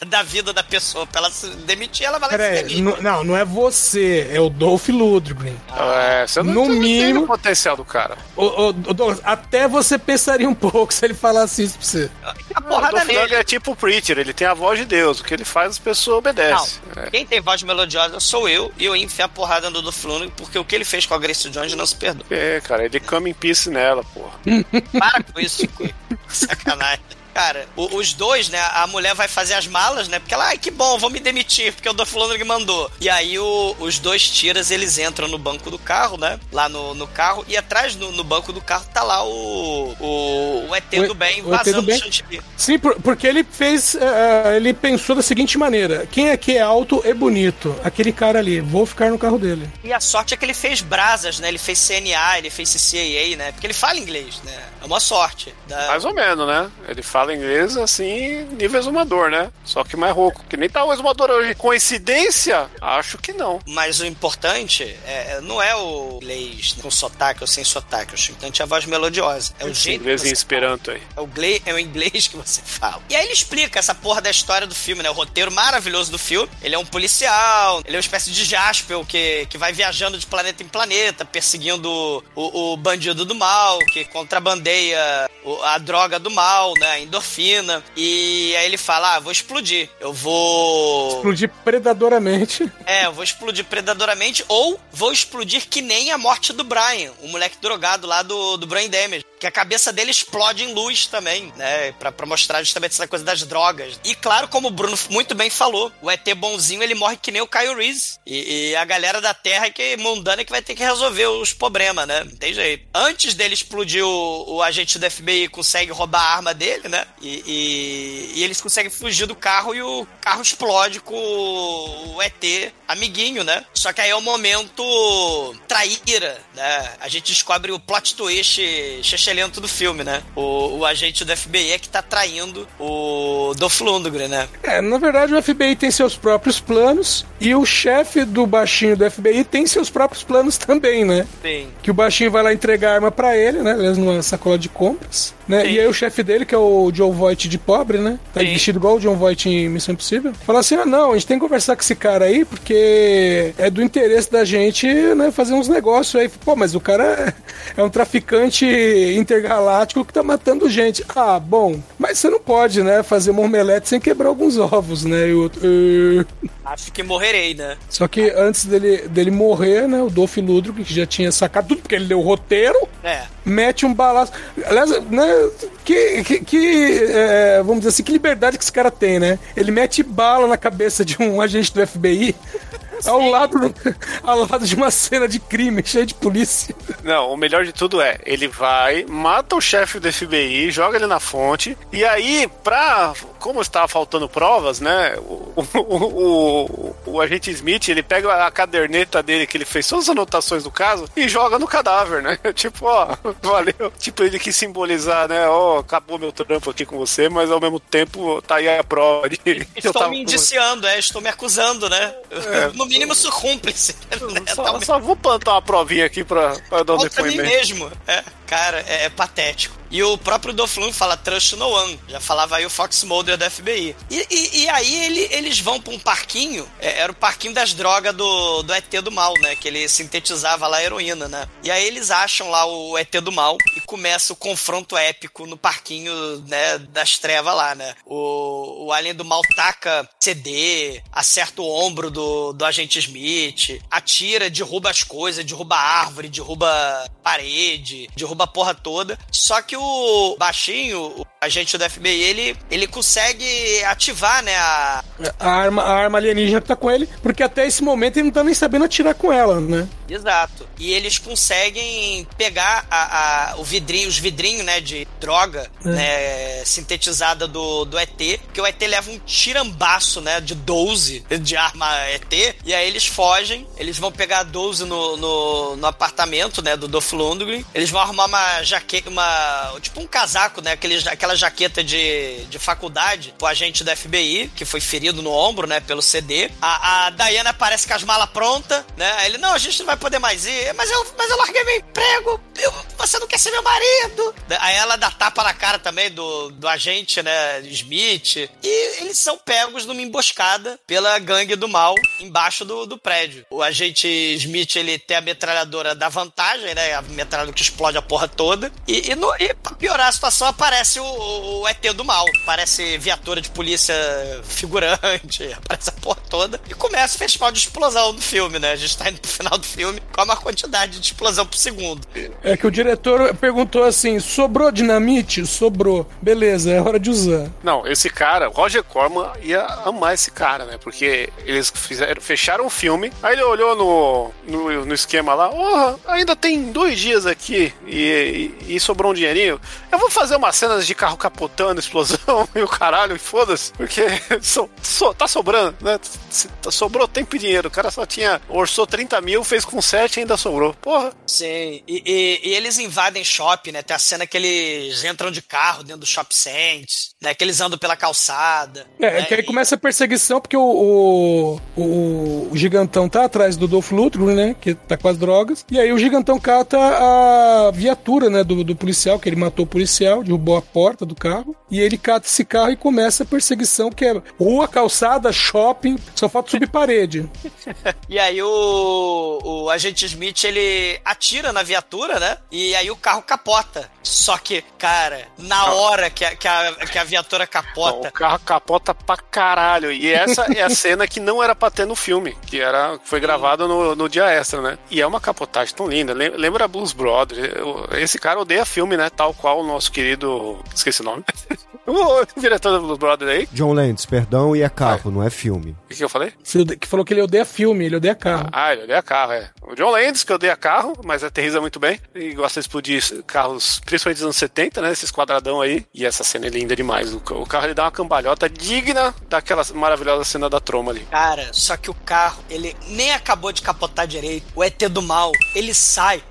da- da vida da pessoa pra ela se demitir, ela vai lá e se n- não, não é você, é o Dolph Lundgren. É, você não No não mínimo- o potencial do cara. Ô, ô, ô, Douglas, até você pensaria um pouco se ele falasse isso pra você. A porrada o Dolph nele. Lundgren é tipo o Preacher, ele tem a voz de Deus. O que ele faz, as pessoas obedecem. É. Quem tem voz melodiosa sou eu, e eu ia enfiar a porrada no Dolph Lundgren, porque o que ele fez com a Grace Jones não se perdoa. É, cara, ele come em peace nela, porra. Para com isso. Sacanagem. Cara, o- os dois, né? A mulher vai fazer as malas, né? Porque ela, ai, que bom, vou me demitir, porque o Dolph Lundgren mandou. E aí o- os dois tiras, eles entram no banco do carro, né? Lá no, no carro, e atrás no, no banco do carro tá lá o, o, o ET O- do bem do vazando bem. o chantilly. Sim, por- porque ele fez. eh, ele pensou da seguinte maneira: quem aqui é alto é bonito. Aquele cara ali, vou ficar no carro dele. E a sorte é que ele fez brasas, né? Ele fez CNA, ele fez CCAA, né? Porque ele fala inglês, né? É uma sorte. Da- Mais ou menos, né? Ele fala inglês assim, nível exumador, né? Só que mais rouco. Que nem tá o exumador hoje. Coincidência? Acho que não. Mas o importante é, não é o inglês com sotaque ou sem sotaque. O importante é a voz melodiosa. É o Esse jeito inglês em Esperanto aí. É o, gle- é o inglês que você fala. E aí ele explica essa porra da história do filme, né? O roteiro maravilhoso do filme. Ele é um policial, ele é uma espécie de Jaspel que, que vai viajando de planeta em planeta, perseguindo o, o bandido do mal, que contrabandeia a droga do mal, né? A endorfina. E aí ele fala: Ah, vou explodir. Eu vou. Explodir predadoramente. É, eu vou explodir predadoramente ou vou explodir que nem a morte do Brian, o moleque drogado lá do, do Brain Damage. Que a cabeça dele explode em luz também, né? Pra, pra mostrar justamente essa coisa das drogas. E claro, como o Bruno muito bem falou, o ET bonzinho ele morre que nem o Kyle Reese. E, e a galera da Terra que é mundana que vai ter que resolver os problemas, né? Não tem jeito. Antes dele explodir, o, o agente do FBI consegue roubar a arma dele, né? E, e, e eles conseguem fugir do carro e o carro explode com o ET amiguinho, né? Só que aí é o momento traíra, né? A gente descobre o plot twist chechelento do filme, né? O, o agente do FBI é que tá traindo o Dolph Lundgren, né? É, na verdade o FBI tem seus próprios planos e o chefe do baixinho do FBI tem seus próprios planos também, né? Sim. Que o baixinho vai lá entregar a arma pra ele, né? Aliás, numa sacola de compras, né? Sim. E aí o chefe dele, que é o John Voight de pobre, né? Tá Sim. vestido igual o John Voight em Missão Impossível. Fala assim: ah, não, a gente tem que conversar com esse cara aí, porque é do interesse da gente, né? Fazer uns negócios aí. Pô, mas o cara é um traficante intergaláctico que tá matando gente. Ah, bom, mas você não pode, né? Fazer uma omelete sem quebrar alguns ovos, né? E o outro, "Eh". Acho que morrerei, né? Só que antes dele, dele morrer, né? O Dolph Lundgren, que já tinha sacado tudo, porque ele deu o roteiro, É. mete um balaço. Aliás, né? Que, que, que, é, vamos dizer assim, que liberdade que esse cara tem, né? Ele mete bala na cabeça de um agente do FBI ao lado, ao lado de uma cena de crime cheia de polícia. Não, o melhor de tudo é, ele vai, mata o chefe do FBI, joga ele na fonte, e aí, pra. Como estava faltando provas, né? O, o, o, o agente Smith, ele pega a caderneta dele, que ele fez todas as anotações do caso, e joga no cadáver, né? Tipo, ó, valeu. Tipo, ele quis simbolizar, né? Ó, acabou meu trampo aqui com você, mas ao mesmo tempo tá aí a prova de. Estou tava me indiciando, é, estou me acusando, né? No mínimo sou cúmplice. Né? Só, Tá só vou plantar uma provinha aqui pra, pra dar um Contra mim depoimento. mesmo. É, cara, é, é patético. E o próprio Lundgren fala trust no one. Já falava aí o Fox Mulder da FBI. E, e- e aí ele- eles vão pra um parquinho. é, era o parquinho das drogas do, do ET do mal, né? Que ele sintetizava lá a heroína, né? E aí eles acham lá o ET do mal e começa o confronto épico no parquinho, né? Das trevas lá, né? O, o alien do mal taca CD, acerta o ombro do, do agente Smith, atira, derruba as coisas, derruba árvore, derruba parede, derruba a porra toda. Só que o baixinho, o agente do FBI, ele, ele consegue ativar, né, a, A arma, a arma alienígena que tá com ele, porque até esse momento ele não tá nem sabendo atirar com ela, né? Exato. E eles conseguem pegar a, a- o vidrinho, os vidrinhos, né, de droga, né, sintetizada do, do ET, porque o ET leva um tirambaço, né, de 12 de arma ET, e aí eles fogem, eles vão pegar a 12 no, no, no apartamento, né, do Dolph Lundgren, eles vão arrumar uma jaqueta, uma, tipo um casaco, né, aquele, aquela jaqueta de, de faculdade, o agente do FBI, que foi ferido no ombro, né, pelo CD. A, a Diana aparece com as malas prontas, né, aí ele, não, a gente não vai vai poder mais ir. Mas eu, mas eu larguei meu emprego. Eu- você não quer ser meu marido. Aí ela dá tapa na cara também do, do agente, né? Smith. E eles são pegos numa emboscada pela gangue do mal embaixo do, do prédio. O agente Smith, ele tem a metralhadora da vantagem, né? A metralhadora que explode a porra toda. E, e, no, e pra piorar a situação, aparece o, o ET do mal. Aparece viatura de polícia figurante, aparece a porra toda. E começa o festival de explosão do filme, né? A gente tá indo pro final do filme com uma quantidade de explosão por segundo. É que o diretor perguntou assim: sobrou dinamite? Sobrou. Beleza, é hora de usar. Não, esse cara, o Roger Corman ia amar esse cara, né? Porque eles fizeram, fecharam o filme, aí ele olhou no, no, no esquema lá, oh, ainda tem dois dias aqui e, e, e sobrou um dinheirinho. Eu vou fazer umas cenas de carro capotando, explosão e o caralho, e foda-se, porque so- so- tá sobrando, né? Tá- Sobrou tempo e dinheiro. O cara só tinha, orçou 30 mil, fez com 7 e ainda sobrou. Porra. Sim, e, e- e eles invadem shopping, né? Tem a cena que eles entram de carro dentro do Shop Sense, né? Que eles andam pela calçada. É, né? que aí E- começa a perseguição, porque o, o, o- o gigantão tá atrás do Dolph Lundgren, né? Que tá com as drogas. E aí o gigantão cata a viatura, né? Do, do policial, que ele matou o policial, derrubou a porta do carro. E ele cata esse carro e começa a perseguição, que é rua, calçada, shopping, só falta subir parede. E aí o, o agente Smith, ele atira na viatura, né? E aí o carro capota. Só que, cara, na hora que a, que a, que a viatura Não, capota, o carro capota pra caralho. E essa é a cena que não era pra ter no filme, que era foi gravada no, no dia extra, né? E é uma capotagem tão linda. Lem- Lembra Blues Brothers? Esse cara odeia filme, né? Tal qual o nosso querido. Esqueci o nome. o diretor do Blues Brothers aí. John Landis, perdão, e é carro, não é filme. O que eu falei? Que falou que ele odeia filme, ele odeia carro. Ah, ele odeia carro, é. O John Landis, que odeia carro, mas aterriza muito bem. E gosta de explodir carros, principalmente dos anos 70, né? Esses quadradão aí. E essa cena é linda demais. O, o carro ele dá uma cambalhota digna daquela maravilhosa cena da troma ali. Cara, só que o carro, ele nem acabou de capotar direito. O ET do mal, ele sai,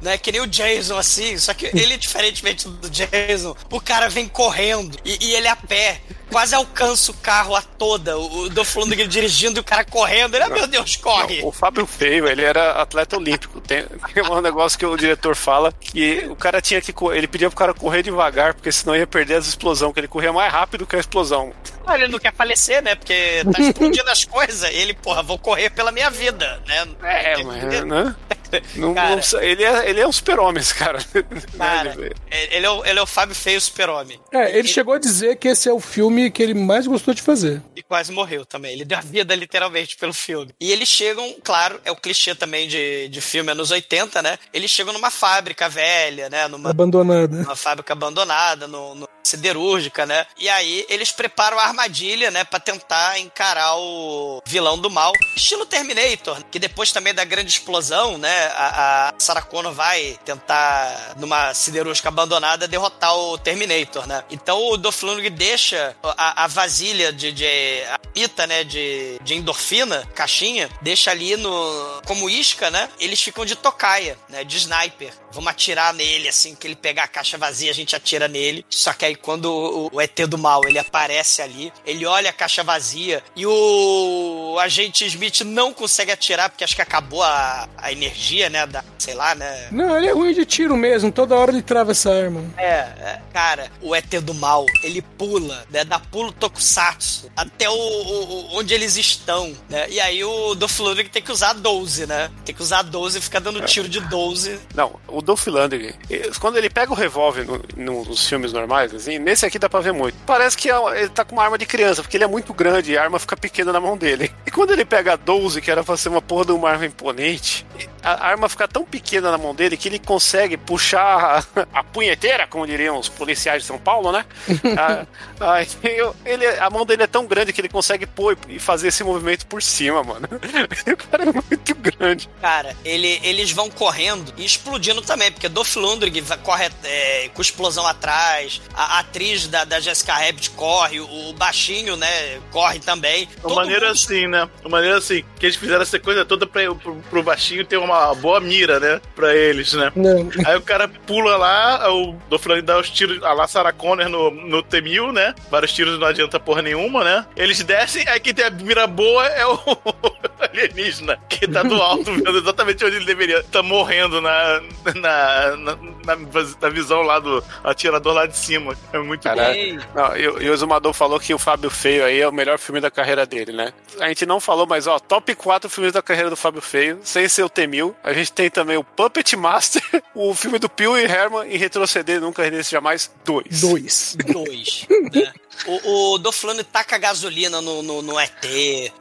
né? Que nem o Jason, assim. Só que ele, diferentemente do Jason, o cara vem correndo e, e ele a pé. Quase alcança o carro a toda. O, Dolph Lundgren dirigindo e o cara correndo. Ele, ah, meu Deus, corre! O Fábio Feio, ele era atleta olímpico. Tem, tem um negócio que o diretor fala que o cara tinha que correr, ele pedia pro cara correr devagar, porque senão ia perder as explosões, que ele corria mais rápido que a explosão. Ah, Ele não quer falecer, né? Porque tá explodindo as coisas. Ele, porra, vou correr pela minha vida, né? É, mas, né? Não- Cara. não ele, é, ele é um super-homem, esse cara. Cara, Ele- ele é o, ele é o Fábio Feio Super-Homem. É, ele chegou a dizer que esse é o filme que ele mais gostou de fazer. E quase morreu também. Ele deu a vida literalmente pelo filme. E eles chegam, claro, é o clichê também de, de filme anos 80, né? Eles chegam numa fábrica velha, né? Numa, Abandonada. uma fábrica abandonada, no, no- siderúrgica, né? E aí eles preparam a armadilha, né? Pra tentar encarar o vilão do mal. Estilo Terminator, que depois também da grande explosão, né? A, a Sarah Connor vai tentar, numa siderúrgica abandonada, derrotar o Terminator, né? Então o Lundgren deixa a, a vasilha de, de a pita, né? De, de endorfina, caixinha, deixa ali no como isca, né? Eles ficam de tocaia, né? De sniper. Vamos atirar nele, assim, que ele pegar a caixa vazia, a gente atira nele. Só que aí quando o, o ET do mal, ele aparece ali, ele olha a caixa vazia e o agente Smith não consegue atirar, porque acho que acabou a, a energia, né? Da, sei lá, né? Não, ele é ruim de tiro mesmo, toda hora ele trava essa arma. É, é, cara, o ET do mal, ele pula, né, dá pulo tokusatsu até o, o- o- onde eles estão, né? E aí o Dolph Lundgren tem que usar 12, né? Tem que usar 12 e ficar dando tiro de 12. Não, o Dolph Lundgren, quando ele pega o revólver no- no- nos filmes normais, assim, nesse aqui dá pra ver muito. Parece que é- ele tá com uma arma de criança, porque ele é muito grande e a arma fica pequena na mão dele. E quando ele pega a 12, que era pra ser uma porra de uma arma imponente, a arma fica tão pequena na mão dele que ele consegue puxar a, a punheteira, como diriam os policiais de São Paulo, né? a, a- eu- ele, a mão dele é tão grande que ele consegue pôr e fazer esse movimento por cima, mano. o cara é muito grande. Cara, ele- eles vão correndo e explodindo também, porque Dolph Lundgren corre é, com explosão atrás, a, a atriz da, da Jessica Rabbit corre, o, o baixinho, né, corre também. Uma Todo maneira mundo- assim, né? Uma maneira assim, que eles fizeram essa coisa toda pra, pro, pro baixinho ter uma boa mira, né? Pra eles, né? Não. Aí o cara pula lá, o Doflane dá os tiros, a lá Sarah Connor no, no T-1000, né? Vários tiros não adianta porra nenhuma, né? Eles descem, aí quem tem a mira boa é o alienígena, que tá do alto, vendo exatamente onde ele deveria. Tá morrendo na, na, na, na, na visão lá do atirador lá de cima. É muito Caralho. Ei, Não, e, o- e o Zumador falou que o Fábio Feio aí é o melhor filme da carreira dele, né? A gente não falou, mas ó, top 4 filmes da carreira do Fábio Feio, sem ser o T-1000. A gente tem também o Puppet Master, o filme do Pio e Herman e retroceder Nunca Nesse Jamais 2. Dois. dois, né? O, o Doflano taca gasolina no, no, no ET,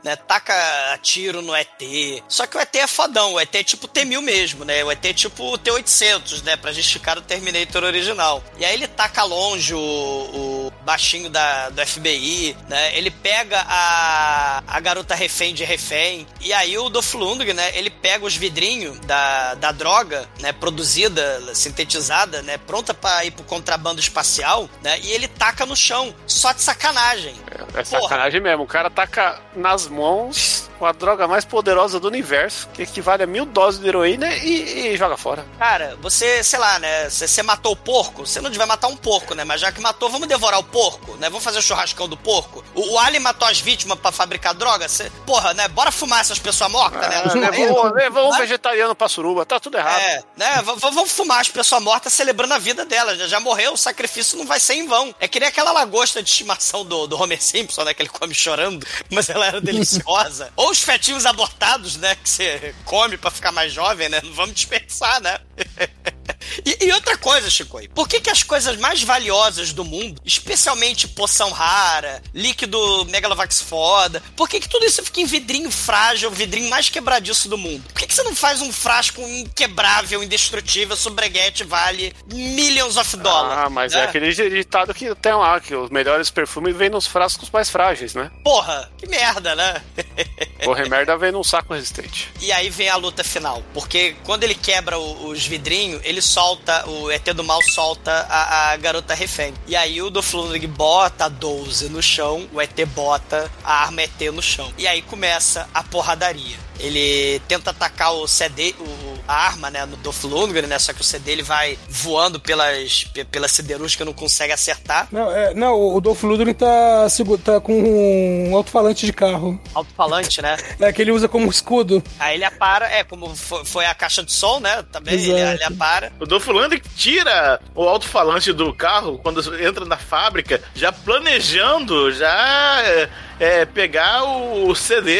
né? Taca tiro no ET. Só que o ET é fodão, o ET é tipo T-1000 mesmo, né? O ET é tipo o T-800, né? Pra justificar o Terminator original. E aí ele taca longe o, o baixinho da, do FBI, né? Ele pega a, a garota refém de refém. E aí o Doflundg, né? Ele pega os vidrinhos da, da droga, né? Produzida, sintetizada, né? Pronta pra ir pro contrabando espacial, né? E ele taca no chão, só de sacanagem. É sacanagem mesmo. O cara taca nas mãos com a droga mais poderosa do universo, que equivale a mil doses de heroína e, e joga fora. Cara, você, sei lá, né? Você, você matou o porco, você não devia matar um porco, né? Mas já que matou, vamos devorar o porco, né? Vamos fazer o churrascão do porco. O, o Ali matou as vítimas pra fabricar droga, você, porra, né? Bora fumar essas pessoas mortas, né? Ah, levou, levou um vegetariano pra suruba, tá tudo errado. É, né? v- Vamos fumar as pessoas mortas celebrando a vida delas. Já, já morreu, o sacrifício não vai ser em vão. É que nem aquela lagosta de estimação do, do Homer Simpson, né? Que ele come chorando, mas ela era deliciosa. Ou os fetinhos abortados, né? Que você come pra ficar mais jovem, né? Não vamos dispersar, né? E, e outra coisa, Chico, por que, que as coisas mais valiosas do mundo, especialmente poção rara, líquido Megalovax foda, por que, que tudo isso fica em vidrinho frágil, vidrinho mais quebradiço do mundo? Por que, que você não faz um frasco inquebrável, indestrutível, sobreguete, vale millions of dollars? Ah, mas né? é aquele ditado que tem lá, que os melhores perfumes vêm nos frascos mais frágeis, né? Porra, que merda, né? Porra, merda vem num saco resistente. E aí vem a luta final. Porque quando ele quebra os vidrinhos, ele solta, o ET do mal solta a, a garota refém. E aí o Doflundrig bota a 12 no chão, o ET bota a arma ET no chão. E aí começa a porradaria. Ele tenta atacar o CD, o, arma, né, no Doflundgren, né? Só que o CD ele vai voando pelas, pe- pela siderúrgica, não consegue acertar. Não, é, não, o Dolph Lundgren tá, tá com um alto-falante de carro. Alto-falante, né? É, que ele usa como escudo. Aí ele apara, é, como fo- foi a caixa de som, né? Também ele, Exato. ele apara. O Dolph Lundgren tira o alto-falante do carro quando entra na fábrica, já planejando, já é, é, pegar o CD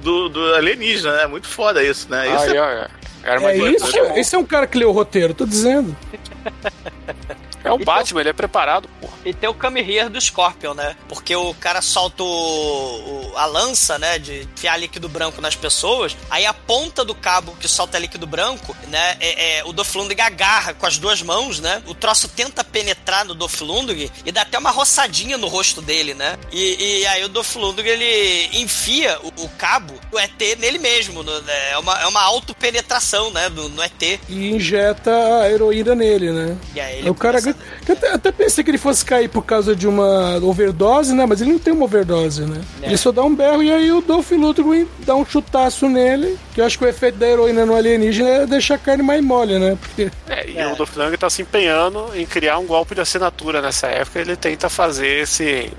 do, do alienígena, né? Muito foda isso, né? Isso Aí, é- ó, é. É isso? Esse é um cara que leu o roteiro, tô dizendo. É o Batman, ele é preparado, pô. E tem o Here do Scorpion, né? Porque o cara solta o, o- a lança, né? De enfiar líquido branco nas pessoas. Aí a ponta do cabo que solta líquido branco, né? É, é, o Doflundg agarra com as duas mãos, né? O troço tenta penetrar no Doflundg e dá até uma roçadinha no rosto dele, né? E, e aí o Doflundg, ele enfia o, o cabo do ET nele mesmo. no- né? é, uma, é uma autopenetração, né? Do, no ET. E injeta a heroína nele, né? E aí ele o cara. Que até, até pensei que ele fosse cair por causa de uma overdose, né? Mas ele não tem uma overdose, né? É. Ele só dá um berro e aí o Dolph Lundgren dá um chutaço nele. Que eu acho que o efeito da heroína no alienígena é deixar a carne mais mole, né? Porque É, e É. o Dolph Lundgren tá se empenhando em criar um golpe de assinatura nessa época. Ele tenta fazer esse,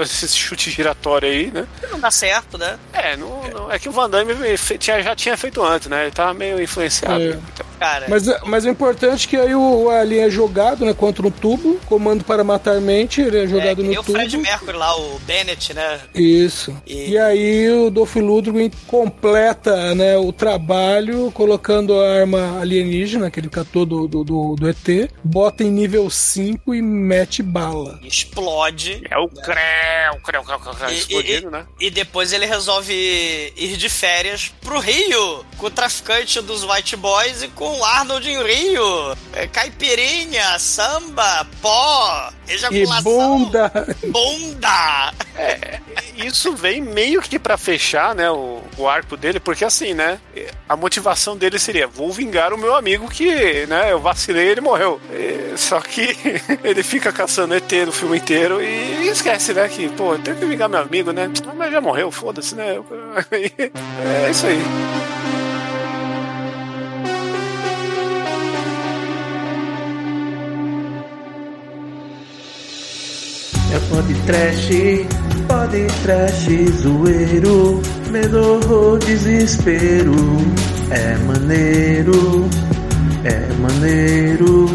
esse chute giratório aí, né? Não dá certo, né? É, não, não- é que o Van Damme tinha- já tinha feito antes, né? Ele tava meio influenciado. É. Cara. Mas, mas o importante é que aí o, o alien é jogado, né? Contra um tubo. Comando para matar mente. Ele é É, jogado nem no o tubo. Fred Mercury lá, o Bennett, né? Isso. E- E... aí o Dolph Lundgren completa né, o trabalho colocando a arma alienígena que ele catou do, do, do, do ET, bota em nível 5 e mete bala. Explode. é o creu, creu, creu, creu, E- explodindo, né? E depois ele resolve ir de férias pro Rio com o traficante dos White Boys e com com Arnold em Rio. É, caipirinha, samba, pó, E ejaculação. bunda. Bunda! Isso vem meio que pra fechar, né, o, o arco dele, porque assim, né, a motivação dele seria, vou vingar o meu amigo que, né, eu vacilei e ele morreu. E- só que ele fica caçando ET no filme inteiro e esquece, né, que, pô, tenho que vingar meu amigo, né, mas já morreu, foda-se, né. É isso aí. É pode trash, pode trash, zoeiro, medo ou desespero. É maneiro, é maneiro.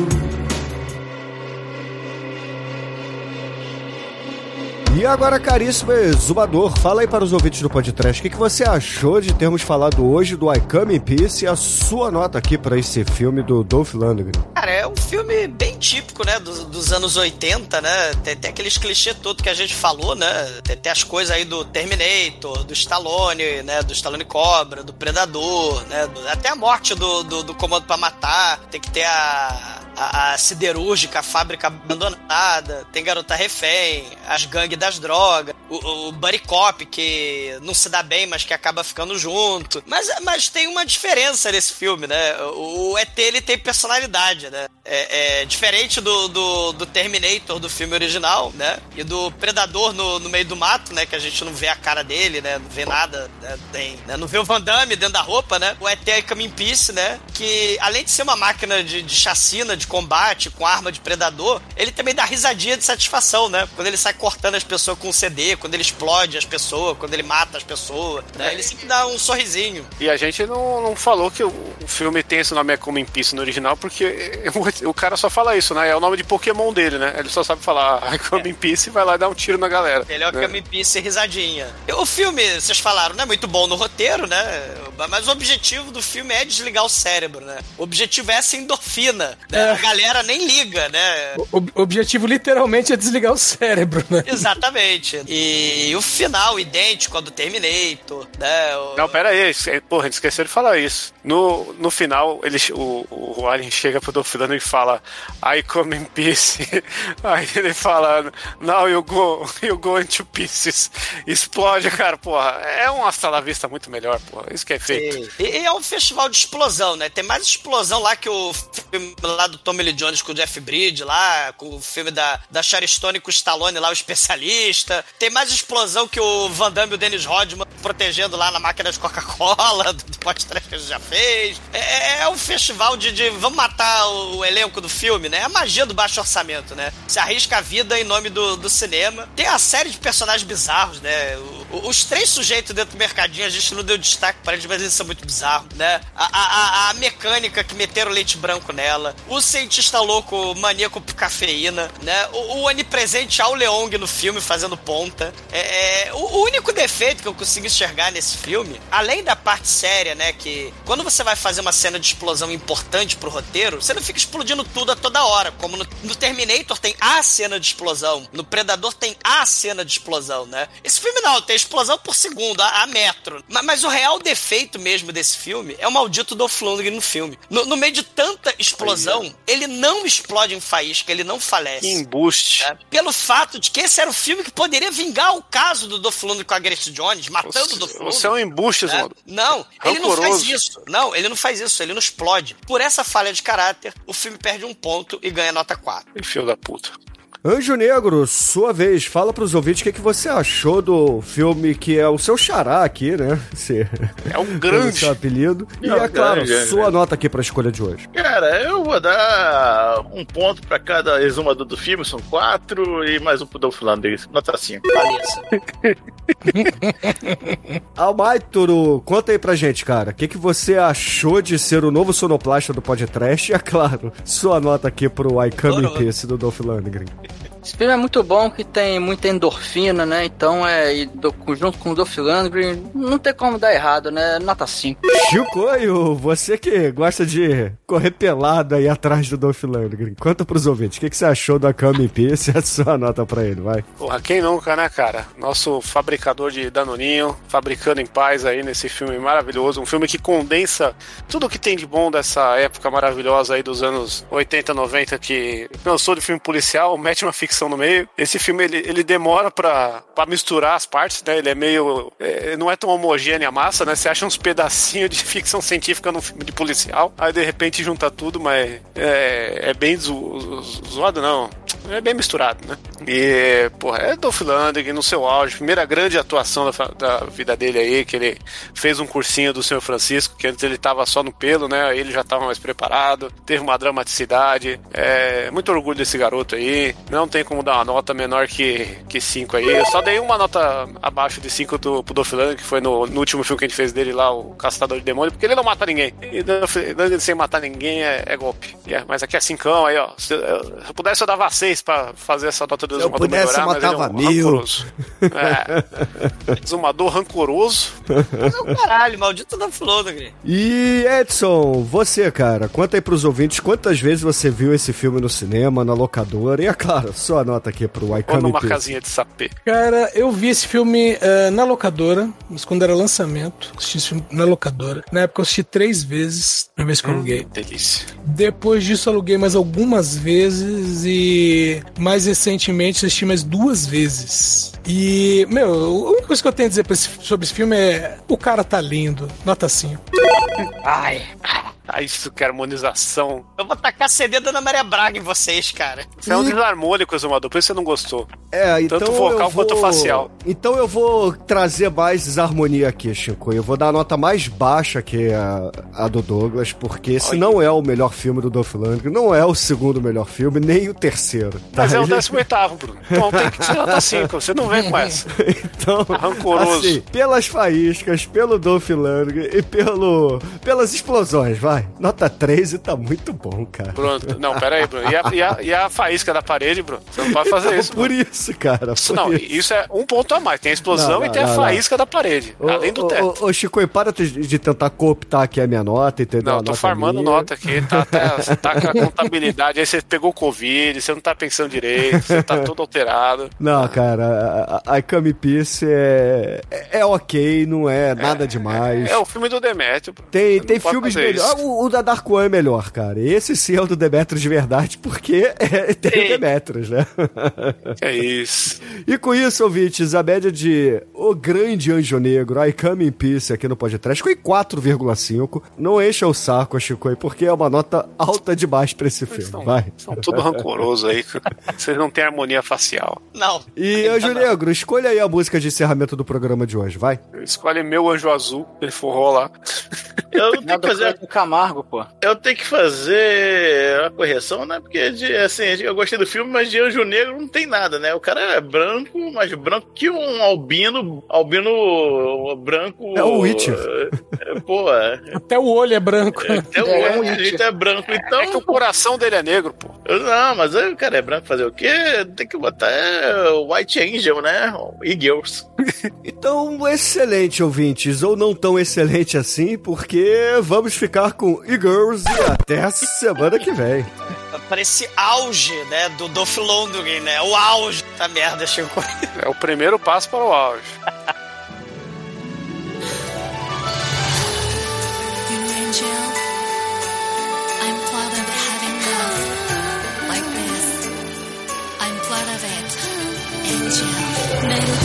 E agora, caríssimo exumador, fala aí para os ouvintes do podcast, o que, que você achou de termos falado hoje do I Come in Peace e a sua nota aqui para esse filme do Dolph Lundgren? Cara, é um filme bem típico, né, dos, dos anos 80, né? Tem, tem aqueles clichês todos que a gente falou, né? Tem, as coisas aí do Terminator, do Stallone, né? Do Stallone Cobra, do Predador, né? do- até a morte do, do, do Comando pra Matar. Tem que ter a, a, a siderúrgica, a fábrica abandonada. Tem Garota Refém, as gangues das drogas. O, o Buddy Cop, que não se dá bem, mas que acaba ficando junto. Mas, mas tem uma diferença nesse filme, né? O, o ET, ele tem personalidade, né? É, é diferente do, do, do Terminator do filme original, né? E do Predador no, no meio do mato, né? Que a gente não vê a cara dele, né? Não vê nada, né? Tem, né? Não vê o Van Damme dentro da roupa, né? O ET é Come Peace, né? Que além de ser uma máquina de, de chacina, de combate, com arma de predador, ele também dá risadinha de satisfação, né? Quando ele sai cortando as pessoas com um CD, quando ele explode as pessoas, quando ele mata as pessoas, né? Ele sempre dá um sorrisinho. E a gente não, não falou que o, o filme tem esse nome é como in Peace no original, porque o, o cara só fala isso, né? É o nome de Pokémon dele, né? Ele só sabe falar I come in Peace e vai lá dar um tiro na galera. Ele é o né? Come in Peace e risadinha. O filme, vocês falaram, não é muito bom no roteiro, né? Mas o objetivo do filme é desligar o cérebro, né? O objetivo é essa endorfina. né? A galera nem liga, né? O objetivo literalmente é desligar o cérebro, né? Exatamente. E o final idêntico ao do Terminator, né? O- Não, pera aí, porra, a gente esqueceu de falar isso. No, no final, ele, o, o Alien chega pro Dolph Lundgren e fala I come in peace. Aí ele fala Now you go, you go into pieces. Explode, cara, porra. É um hasta la vista muito melhor, porra. Isso que é feito. E, e é um festival de explosão, né? Tem mais explosão lá que o filme lá do Tommy Lee Jones com o Jeff Bridge lá, com o filme da, da Sharon Stone com o Stallone lá, o especialista. Tem mais explosão que o Van Damme e o Dennis Rodman protegendo lá na máquina de Coca-Cola, do, pote que ele já fez. É, é um festival de, de vamos matar o, o elenco do filme, né? É a magia do baixo orçamento, né? Se arrisca a vida em nome do, do cinema. Tem a série de personagens bizarros, né? O- os três sujeitos dentro do mercadinho, a gente não deu destaque para eles, mas eles são muito bizarros, né? A, a, a- mecânica que meteram leite branco nela, o cientista louco maníaco por cafeína, né? O, o onipresente Ao Leong no filme fazendo ponta. É, é, o, o único defeito que eu consigo enxergar nesse filme, além da parte séria, né? Que quando você vai fazer uma cena de explosão importante pro roteiro, você não fica explodindo tudo a toda hora. Como no, no Terminator tem a cena de explosão, no Predador tem a cena de explosão, né? Esse filme não, tem explosão por segundo, a, a metro. Ma- Mas, o real defeito mesmo desse filme é o maldito Dolph Lundgren no filme. No, no meio de tanta explosão, ele não explode em faísca, ele não falece. Que embuste. né? Pelo fato de que esse era o filme que poderia vingar o caso do Dolph Lundgren com a Grace Jones, matando o Dolph Lundgren. Você é um embuste, né? Zondo. Não, ele não faz Rancoroso. isso. Não, ele não faz isso, ele não explode. Por essa falha de caráter, o filme perde um ponto e ganha nota 4. Filho da puta. Anjo Negro, sua vez, fala pros ouvintes o que, que você achou do filme que é o seu xará aqui, né? É um grande. seu apelido. E É um é claro, grande, é, sua né? nota aqui pra escolha de hoje. Cara, eu vou dar um ponto pra cada exumador do filme, são quatro, e mais um pro Dolph Lundgren, nota cinco. Almaituru, conta aí pra gente, cara. O que, que você achou de ser o novo sonoplasta do podcast? E é claro, sua nota aqui pro I Come in Adoro. Peace do Dolph Lundgren. Esse filme é muito bom, que tem muita endorfina, né? Então é. E do, junto com o Dolph Lundgren, não tem como dar errado, né? Nota 5. Chicoio, você que gosta de correr pelado aí atrás do Dolph Lundgren, conta pros ouvintes, o que, que você achou do Akame Peace e a sua nota pra ele, vai. Porra, quem nunca, né, cara? Nosso fabricador de Danoninho, fabricando em paz aí nesse filme maravilhoso. Um filme que condensa tudo que tem de bom dessa época maravilhosa aí dos anos 80, 90, que lançou de filme policial, mete uma ficção no meio. Esse filme, ele, ele demora pra misturar as partes, né? Ele é meio... é, não é tão homogênea a massa, né? Você acha uns pedacinhos de ficção científica num filme de policial, aí de repente junta tudo, mas é, é bem zo- zoado, não. É bem misturado, né? E, porra, é Dolph Lundgren no seu auge, primeira grande atuação da, da vida dele aí, que ele fez um cursinho do Senhor Francisco, que antes ele tava só no pelo, né? Aí ele já tava mais preparado, teve uma dramaticidade. É, muito orgulho desse garoto aí. Não tem como dar uma nota menor que 5 que cinco aí. Eu só dei uma nota abaixo de 5 do, pro Dolph Lundgren, que foi no, no último filme que a gente fez dele lá, o Caçador de Demônio, porque ele não mata ninguém. E Dolph Lundgren sem matar ninguém é, é golpe. E é, mas aqui é cincão aí, ó. Se eu, se eu pudesse, eu dava 6 pra fazer essa nota do Se eu Exumador pudesse, melhorar, eu mas ele é um mil. rancoroso. É. Exumador rancoroso. Não, caralho, maldito da Lundgren. E Edson, você, cara, conta aí pros ouvintes quantas vezes você viu esse filme no cinema, na locadora, e é claro, sua nota aqui pro Ou Iconic numa casinha de sapê. Cara, eu vi esse filme eh, na locadora, mas quando era lançamento, assisti esse filme na locadora. Na época eu assisti três vezes, na vez que eu aluguei. Delícia. Depois disso, aluguei mais algumas vezes e mais recentemente assisti mais duas vezes. E, meu, a única coisa que eu tenho a dizer esse- sobre esse filme é: o cara tá lindo, nota 5. Ai. Ah, isso que é harmonização. Eu vou tacar CD da Ana Maria Braga em vocês, cara. Você é um desarmônico, Exumador, por isso você não gostou. É, então Tanto vocal eu vou... quanto facial. Então eu vou trazer mais desarmonia aqui, Chico. Eu vou dar a nota mais baixa que a, a do Douglas, porque esse Olha. não é o melhor filme do Dolph Lundgren, não é o segundo melhor filme, nem o terceiro. tá? Mas é o Ele- 18, Bruno. Então tem que ser nota 5. Você não vem com essa. Então, Rancoroso. assim, pelas faíscas, pelo Dolph Lundgren e pelo, pelas explosões, vai. Nota 3 e tá muito bom, cara. Bruno, não, pera aí, Bruno. E a, e, a, e a faísca da parede, Bruno? Você não pode fazer isso. por Bruno. isso, cara. Isso não, isso. isso é um ponto a mais. Tem a explosão Não, e tem não, a não, faísca da parede. Ô, além do teto. Ô, ô, Chico, e para de, de tentar cooptar aqui a minha nota, entendeu? Não, tô farmando minha. nota aqui, tá, você tá com a contabilidade, aí você pegou Covid, você não tá pensando direito, você tá todo alterado. Não, cara, a, a Kami Peace é, é, é ok, não é nada demais. É o filme do Demetrio. Tem, tem não filmes melhores. O, o da Dark One é melhor, cara. Esse sim é o do Demetrius de verdade, porque é, tem o. Demetrius, né? É isso. E com isso, ouvintes, a média de O Grande Anjo Negro, I Come in Peace aqui no podcast foi 4,5. Não encha o saco, Chico, porque é uma nota alta demais pra esse filme. São, Vai. são tudo rancoroso aí. Vocês não têm harmonia facial. Não. E, Anjo Negro, escolha aí a música de encerramento do programa de hoje, vai. Escolhe meu anjo azul, ele forrou lá. Eu tenho que fazer, com Camargo, pô. eu tenho que fazer a correção, né? Porque, de, assim, eu gostei do filme, mas de Anjo Negro não tem nada, né? O cara é branco, mais branco que um albino, albino branco. É o Witcher. é, Pô, é, Até o olho é branco. até o É, é olho jeito é branco, então. É que o coração dele é negro, pô. Não, mas aí o cara é branco fazer o quê? Tem que botar é, White Angel, né? E Girls. Então, excelente, ouvintes, ou não tão excelente assim, porque vamos ficar com E-Girls e até a semana que vem. Pra esse auge, né, do Dolph Lundgren, né? O auge da merda, Chico. É o primeiro passo para o auge. Angel,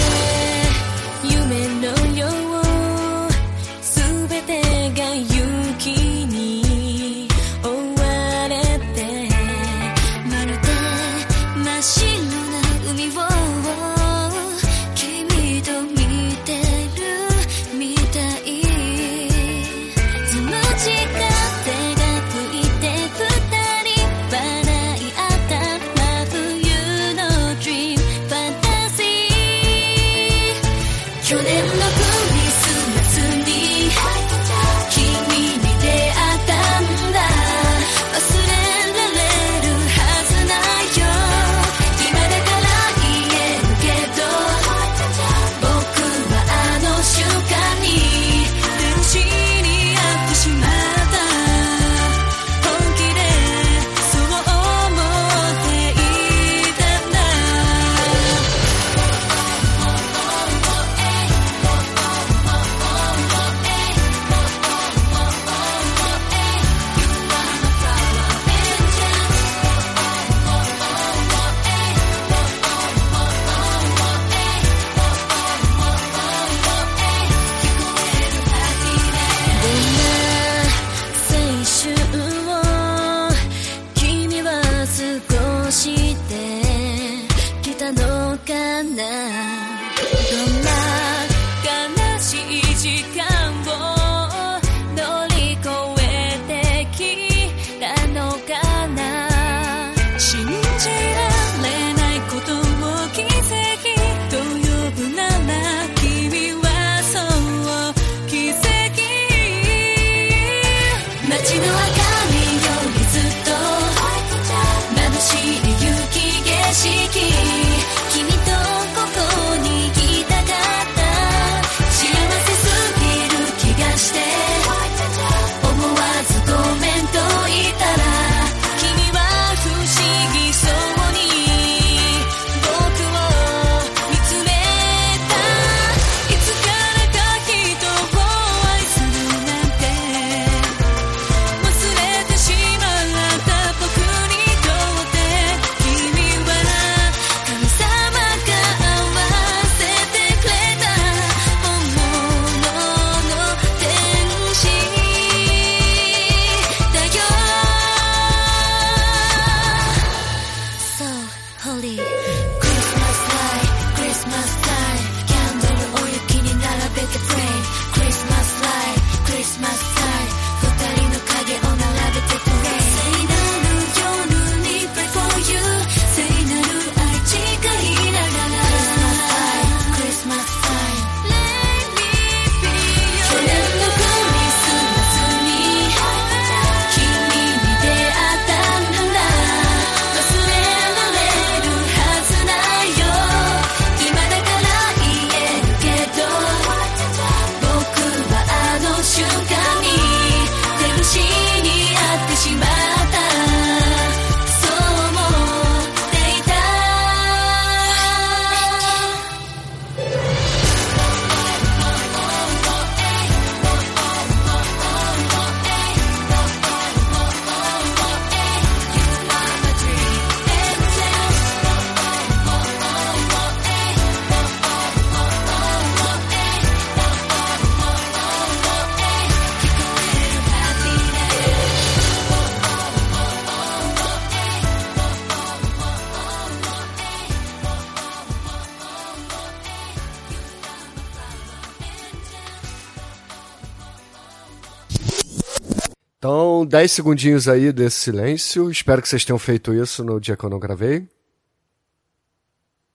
10 segundinhos aí desse silêncio. Espero que vocês tenham feito isso no dia que eu não gravei.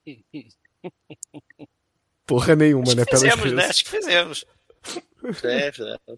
Porra nenhuma, Acho né? Fizemos, né? Acho que fizemos. É, fizemos. Né?